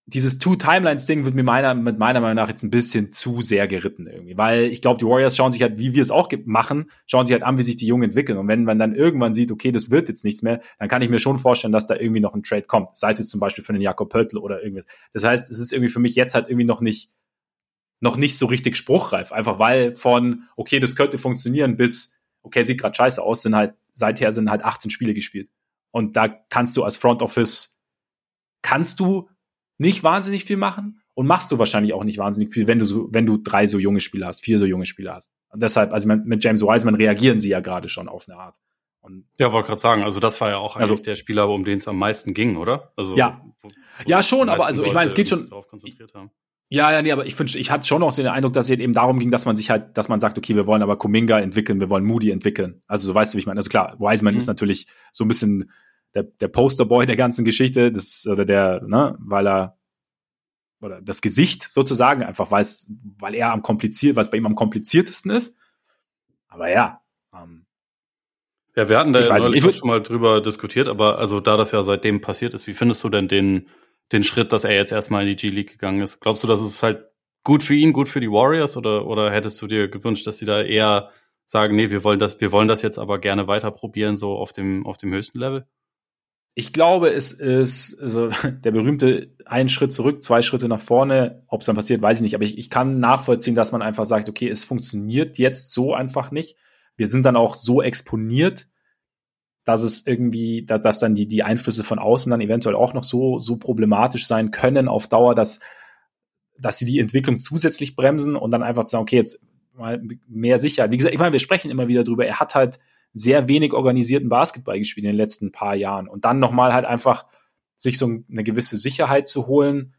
dieses Two-Timelines-Ding wird mir meiner, mit meiner Meinung nach jetzt ein bisschen zu sehr geritten irgendwie. Weil ich glaube, die Warriors schauen sich halt, wie wir es auch machen, schauen sich halt an, wie sich die Jungen entwickeln. Und wenn man dann irgendwann sieht, okay, das wird jetzt nichts mehr, dann kann ich mir schon vorstellen, dass da irgendwie noch ein Trade kommt. Sei es jetzt zum Beispiel für den Jakob Pöltl oder irgendwas. Das heißt, es ist irgendwie für mich jetzt halt irgendwie noch nicht, noch nicht so richtig spruchreif. Einfach weil von, okay, das könnte funktionieren, bis, okay, sieht gerade scheiße aus, sind halt, seither sind halt 18 Spiele gespielt. Und da kannst du als Front Office, kannst du nicht wahnsinnig viel machen und machst du wahrscheinlich auch nicht wahnsinnig viel, wenn du so, wenn du drei so junge Spieler hast, vier so junge Spieler hast. Und deshalb, also mit James Wiseman reagieren sie ja gerade schon auf eine Art. Und ja, wollte gerade sagen, also das war ja auch eigentlich also, der Spieler, um den es am meisten ging, oder? Also ja, wo, wo ja schon, aber also ich meine, es geht schon. Ja, ja, nee, aber ich finde, ich hatte schon auch so den Eindruck, dass es eben darum ging, dass man sich halt, dass man sagt, okay, wir wollen aber Kuminga entwickeln, wir wollen Moody entwickeln. Also so weißt du, wie ich meine. Also klar, Wiseman mhm. ist natürlich so ein bisschen der, der Posterboy der ganzen Geschichte, das, oder der, ne, weil er, oder das Gesicht sozusagen, einfach weil es, weil er am kompliziert, was bei ihm am kompliziertesten ist. Aber ja, ähm, ja, wir hatten da ja neulich schon mal drüber diskutiert, aber also da das ja seitdem passiert ist, wie findest du denn den, den Schritt, dass er jetzt erstmal in die G-League gegangen ist? Glaubst du, dass es halt gut für ihn, gut für die Warriors oder, oder hättest du dir gewünscht, dass sie da eher sagen, nee, wir wollen das, wir wollen das jetzt aber gerne weiter probieren, so auf dem, auf dem höchsten Level? Ich glaube, es ist also [laughs] der berühmte ein Schritt zurück, zwei Schritte nach vorne. Ob es dann passiert, weiß ich nicht. Aber ich, ich kann nachvollziehen, dass man einfach sagt, okay, es funktioniert jetzt so einfach nicht. Wir sind dann auch so exponiert, dass es irgendwie, dass, dass dann die, die Einflüsse von außen dann eventuell auch noch so, so problematisch sein können auf Dauer, dass, dass sie die Entwicklung zusätzlich bremsen und dann einfach zu sagen, okay, jetzt mal mehr Sicherheit. Wie gesagt, ich meine, wir sprechen immer wieder drüber. Er hat halt sehr wenig organisierten Basketball gespielt in den letzten paar Jahren. Und dann nochmal halt einfach sich so eine gewisse Sicherheit zu holen,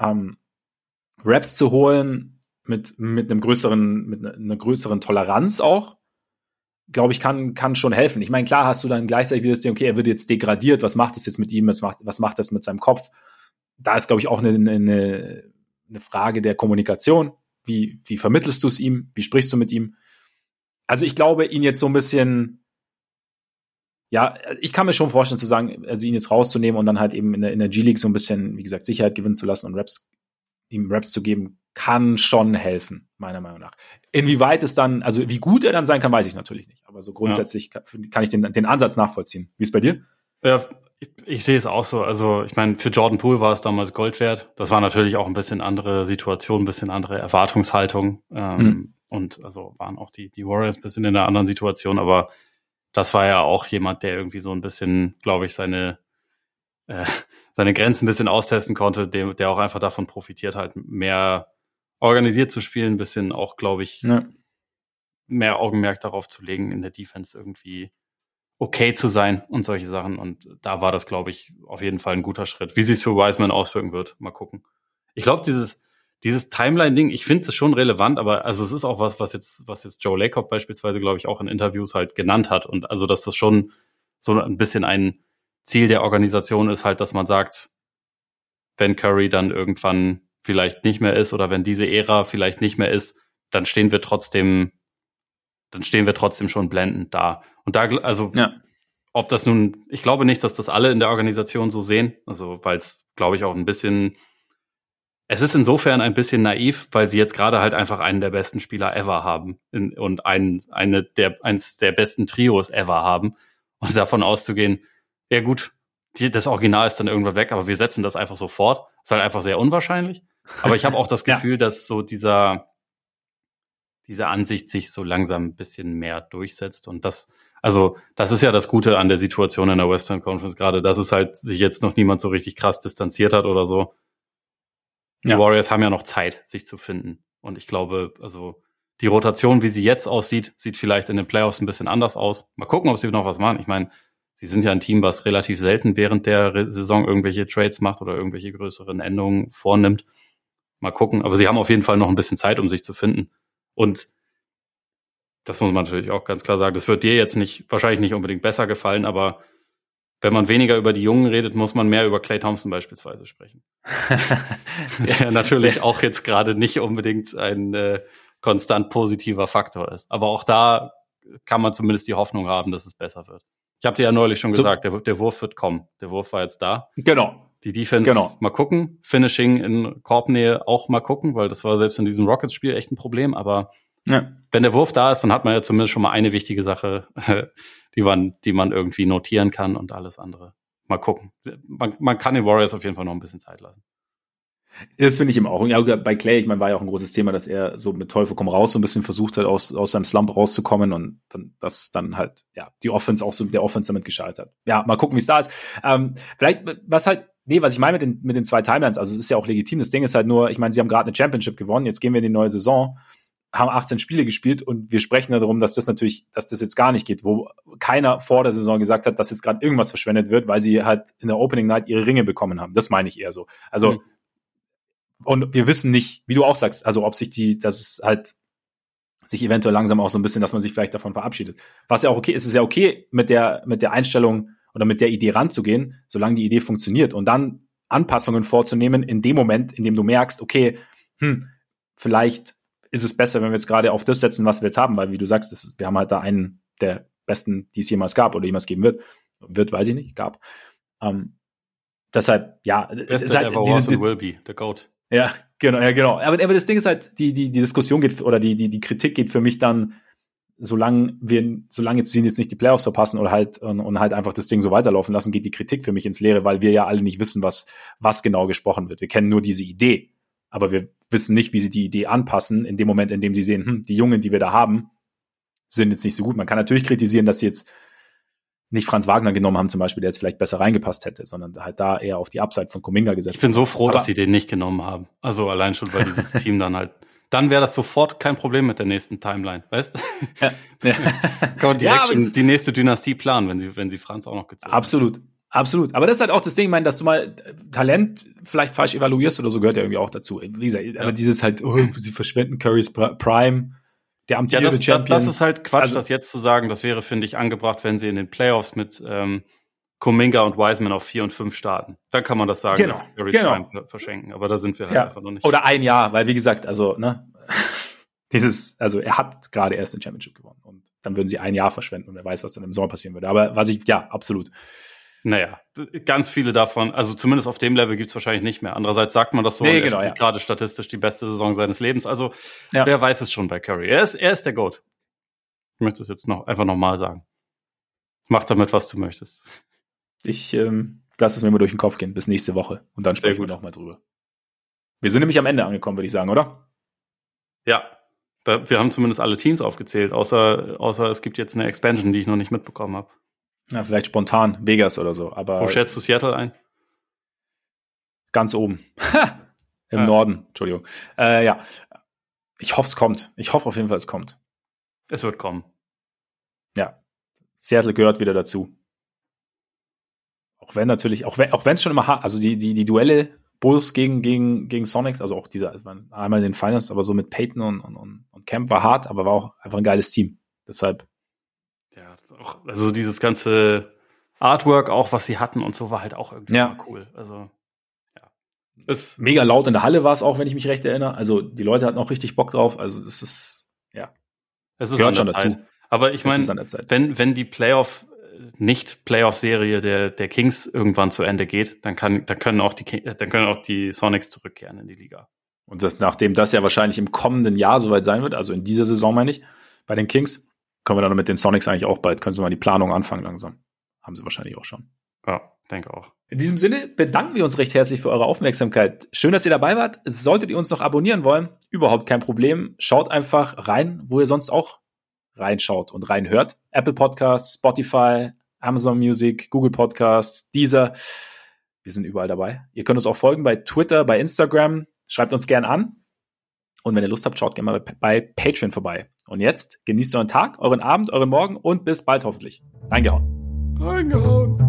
ähm, Raps zu holen mit, mit einem größeren, mit einer größeren Toleranz auch, glaube ich, kann, kann schon helfen. Ich meine, klar hast du dann gleichzeitig wieder das Ding, okay, er wird jetzt degradiert, was macht das jetzt mit ihm, was macht, was macht das mit seinem Kopf? Da ist, glaube ich, auch eine, eine, eine Frage der Kommunikation. Wie, wie vermittelst du es ihm? Wie sprichst du mit ihm? Also ich glaube, ihn jetzt so ein bisschen, ja, ich kann mir schon vorstellen zu sagen, also ihn jetzt rauszunehmen und dann halt eben in der, in der G-League so ein bisschen, wie gesagt, Sicherheit gewinnen zu lassen und Raps, ihm Raps zu geben, kann schon helfen, meiner Meinung nach. Inwieweit es dann, also wie gut er dann sein kann, weiß ich natürlich nicht. Aber so grundsätzlich ja. kann, kann, ich den, den Ansatz nachvollziehen. Wie ist bei dir? Ja, ich, ich sehe es auch so. Also ich meine, für Jordan Poole war es damals Gold wert. Das war natürlich auch ein bisschen andere Situation, ein bisschen andere Erwartungshaltung. Ähm, mhm. Und also waren auch die, die Warriors ein bisschen in einer anderen Situation, aber das war ja auch jemand, der irgendwie so ein bisschen, glaube ich, seine, äh, seine Grenzen ein bisschen austesten konnte, der, der auch einfach davon profitiert, halt mehr organisiert zu spielen, ein bisschen auch, glaube ich, ja. mehr Augenmerk darauf zu legen, in der Defense irgendwie okay zu sein und solche Sachen. Und da war das, glaube ich, auf jeden Fall ein guter Schritt. Wie sich für Wiseman auswirken wird, mal gucken. Ich glaube, dieses, dieses Timeline-Ding, ich finde es schon relevant, aber also es ist auch was, was jetzt, was jetzt Joe Lacob beispielsweise, glaube ich, auch in Interviews halt genannt hat. Und also, dass das schon so ein bisschen ein Ziel der Organisation ist, halt, dass man sagt, wenn Curry dann irgendwann vielleicht nicht mehr ist oder wenn diese Ära vielleicht nicht mehr ist, dann stehen wir trotzdem, dann stehen wir trotzdem schon blendend da. Und da, also, ja. ob das nun, ich glaube nicht, dass das alle in der Organisation so sehen, also, weil es, glaube ich, auch ein bisschen es ist insofern ein bisschen naiv, weil sie jetzt gerade halt einfach einen der besten Spieler ever haben in, und einen, eine der, eins der besten Trios ever haben. Und davon auszugehen, ja gut, die, das Original ist dann irgendwann weg, aber wir setzen das einfach so fort. Ist halt einfach sehr unwahrscheinlich. Aber ich habe auch das [laughs] Gefühl, ja. dass so dieser, diese Ansicht sich so langsam ein bisschen mehr durchsetzt. Und das, also, das ist ja das Gute an der Situation in der Western Conference gerade, dass es halt sich jetzt noch niemand so richtig krass distanziert hat oder so Die ja. Warriors haben ja noch Zeit, sich zu finden. Und ich glaube, also die Rotation, wie sie jetzt aussieht, sieht vielleicht in den Playoffs ein bisschen anders aus. Mal gucken, ob sie noch was machen. Ich meine, sie sind ja ein Team, was relativ selten während der Saison irgendwelche Trades macht oder irgendwelche größeren Änderungen vornimmt. Mal gucken. Aber sie haben auf jeden Fall noch ein bisschen Zeit, um sich zu finden. Und das muss man natürlich auch ganz klar sagen. Das wird dir jetzt nicht, wahrscheinlich nicht unbedingt besser gefallen, aber wenn man weniger über die Jungen redet, muss man mehr über Clay Thompson beispielsweise sprechen. [laughs] [laughs] Der natürlich auch jetzt gerade nicht unbedingt ein äh, konstant positiver Faktor ist. Aber auch da kann man zumindest die Hoffnung haben, dass es besser wird. Ich habe dir ja neulich schon gesagt, der, der Wurf wird kommen. Der Wurf war jetzt da. Genau. Die Defense genau. mal gucken. Finishing in Korbnähe auch mal gucken, weil das war selbst in diesem Rockets-Spiel echt ein Problem. Aber ja. wenn der Wurf da ist, dann hat man ja zumindest schon mal eine wichtige Sache, [laughs] die man, die man irgendwie notieren kann und alles andere. Mal gucken. Man, man kann den Warriors auf jeden Fall noch ein bisschen Zeit lassen. Das finde ich immer auch. Ja, bei Clay, ich meine, war ja auch ein großes Thema, dass er so mit Teufel komm raus so ein bisschen versucht hat, aus, aus seinem Slump rauszukommen und dann, dass dann halt, ja, die Offense auch so, der Offense damit gescheitert. Ja, mal gucken, wie es da ist. Ähm, vielleicht, was halt, nee, was ich meine mit den, mit den zwei Timelines, also es ist ja auch legitim, das Ding ist halt nur, ich meine, sie haben gerade eine Championship gewonnen, jetzt gehen wir in die neue Saison, haben 18 Spiele gespielt und wir sprechen darum, dass das natürlich, dass das jetzt gar nicht geht, wo keiner vor der Saison gesagt hat, dass jetzt gerade irgendwas verschwendet wird, weil sie halt in der Opening Night ihre Ringe bekommen haben. Das meine ich eher so. Also, mhm und wir wissen nicht, wie du auch sagst, also ob sich die, dass es halt sich eventuell langsam auch so ein bisschen, dass man sich vielleicht davon verabschiedet. Was ja auch okay ist, ist ja okay, mit der, mit der Einstellung oder mit der Idee ranzugehen, solange die Idee funktioniert und dann Anpassungen vorzunehmen in dem Moment, in dem du merkst, okay, hm, vielleicht ist es besser, wenn wir jetzt gerade auf das setzen, was wir jetzt haben, weil wie du sagst, ist, wir haben halt da einen der besten, die es jemals gab oder jemals geben wird. Wird, weiß ich nicht, gab. Ähm, deshalb, ja, Beste es ist halt ever diese, was and will be, the GOAT. Ja, genau, ja, genau. Aber, aber das Ding ist halt, die, die, die Diskussion geht oder die, die, die Kritik geht für mich dann, solange wir, solange jetzt sie jetzt nicht die Playoffs verpassen oder halt und, und halt einfach das Ding so weiterlaufen lassen, geht die Kritik für mich ins Leere, weil wir ja alle nicht wissen, was, was genau gesprochen wird. Wir kennen nur diese Idee, aber wir wissen nicht, wie sie die Idee anpassen, in dem Moment, in dem sie sehen, hm, die Jungen, die wir da haben, sind jetzt nicht so gut. Man kann natürlich kritisieren, dass sie jetzt nicht Franz Wagner genommen haben, zum Beispiel, der jetzt vielleicht besser reingepasst hätte, sondern halt da eher auf die Upside von Kuminga gesetzt. Ich bin so froh, dass sie den nicht genommen haben. Also allein schon, weil dieses [laughs] Team dann halt, dann wäre das sofort kein Problem mit der nächsten Timeline, weißt du? Ja. ja. [laughs] Kann man direkt ja, schon die nächste Dynastie planen, wenn sie, wenn sie Franz auch noch gezogen Absolut. Haben. Absolut. Aber das ist halt auch das Ding, ich meine, dass du mal Talent vielleicht falsch evaluierst oder so gehört ja irgendwie auch dazu. Wie gesagt, ja. aber dieses halt, oh, sie verschwenden Currys Prime, der amtierende ja, das, Champion. Das, das ist halt Quatsch, also, das jetzt zu sagen. Das wäre, finde ich, angebracht, wenn sie in den Playoffs mit ähm, Kuminga und Wiseman auf 4 und 5 starten. Dann kann man das sagen, genau, dass Curry's genau. Prime verschenken. Aber da sind wir halt ja. einfach noch nicht. Oder ein Jahr, weil wie gesagt, also, ne, [laughs] dieses, also er hat gerade erst den Championship gewonnen und dann würden sie ein Jahr verschwenden und wer weiß, was dann im Sommer passieren würde. Aber was ich, ja, absolut. Naja, ganz viele davon, also zumindest auf dem Level gibt's wahrscheinlich nicht mehr. Andererseits sagt man das so, nee, genau, ja. gerade statistisch die beste Saison seines Lebens. Also ja. wer weiß es schon bei Curry. Er ist, er ist der GOAT. Ich möchte es jetzt noch einfach nochmal sagen. Mach damit, was du möchtest. Ich ähm, lasse es mir mal durch den Kopf gehen bis nächste Woche und dann sprechen wir nochmal drüber. Wir sind nämlich am Ende angekommen, würde ich sagen, oder? Ja, wir haben zumindest alle Teams aufgezählt, außer, außer es gibt jetzt eine Expansion, die ich noch nicht mitbekommen habe. Ja, vielleicht spontan Vegas oder so. Aber Wo schätzt du Seattle ein? Ganz oben. Im ja. Norden, Entschuldigung. Äh, ja. Ich hoffe, es kommt. Ich hoffe auf jeden Fall, es kommt. Es wird kommen. Ja. Seattle gehört wieder dazu. Auch wenn natürlich, auch wenn auch es schon immer hart, also die, die, die Duelle Bulls gegen, gegen, gegen Sonics, also auch dieser, einmal in den Finals, aber so mit Peyton und, und, und Camp war hart, aber war auch einfach ein geiles Team. Deshalb auch, also dieses ganze Artwork auch, was sie hatten und so, war halt auch irgendwie ja. cool. Also, ja. Ist mega laut in der Halle war es auch, wenn ich mich recht erinnere. Also, die Leute hatten auch richtig Bock drauf. Also, es ist, ja. Es ist Gehört schon Zeit. dazu. Aber ich meine, wenn, wenn die Playoff, nicht Playoff-Serie der, der Kings irgendwann zu Ende geht, dann kann, dann können auch die, dann können auch die Sonics zurückkehren in die Liga. Und das, nachdem das ja wahrscheinlich im kommenden Jahr soweit sein wird, also in dieser Saison meine ich, bei den Kings, können wir dann mit den Sonics eigentlich auch bald, können Sie mal die Planung anfangen langsam. Haben sie wahrscheinlich auch schon. Ja, denke auch. In diesem Sinne bedanken wir uns recht herzlich für eure Aufmerksamkeit. Schön, dass ihr dabei wart. Solltet ihr uns noch abonnieren wollen, überhaupt kein Problem. Schaut einfach rein, wo ihr sonst auch reinschaut und reinhört. Apple Podcasts, Spotify, Amazon Music, Google Podcasts, Deezer. Wir sind überall dabei. Ihr könnt uns auch folgen bei Twitter, bei Instagram. Schreibt uns gern an. Und wenn ihr Lust habt, schaut gerne mal bei Patreon vorbei. Und jetzt genießt euren Tag, euren Abend, euren Morgen und bis bald hoffentlich. Reingehauen. Reingehauen.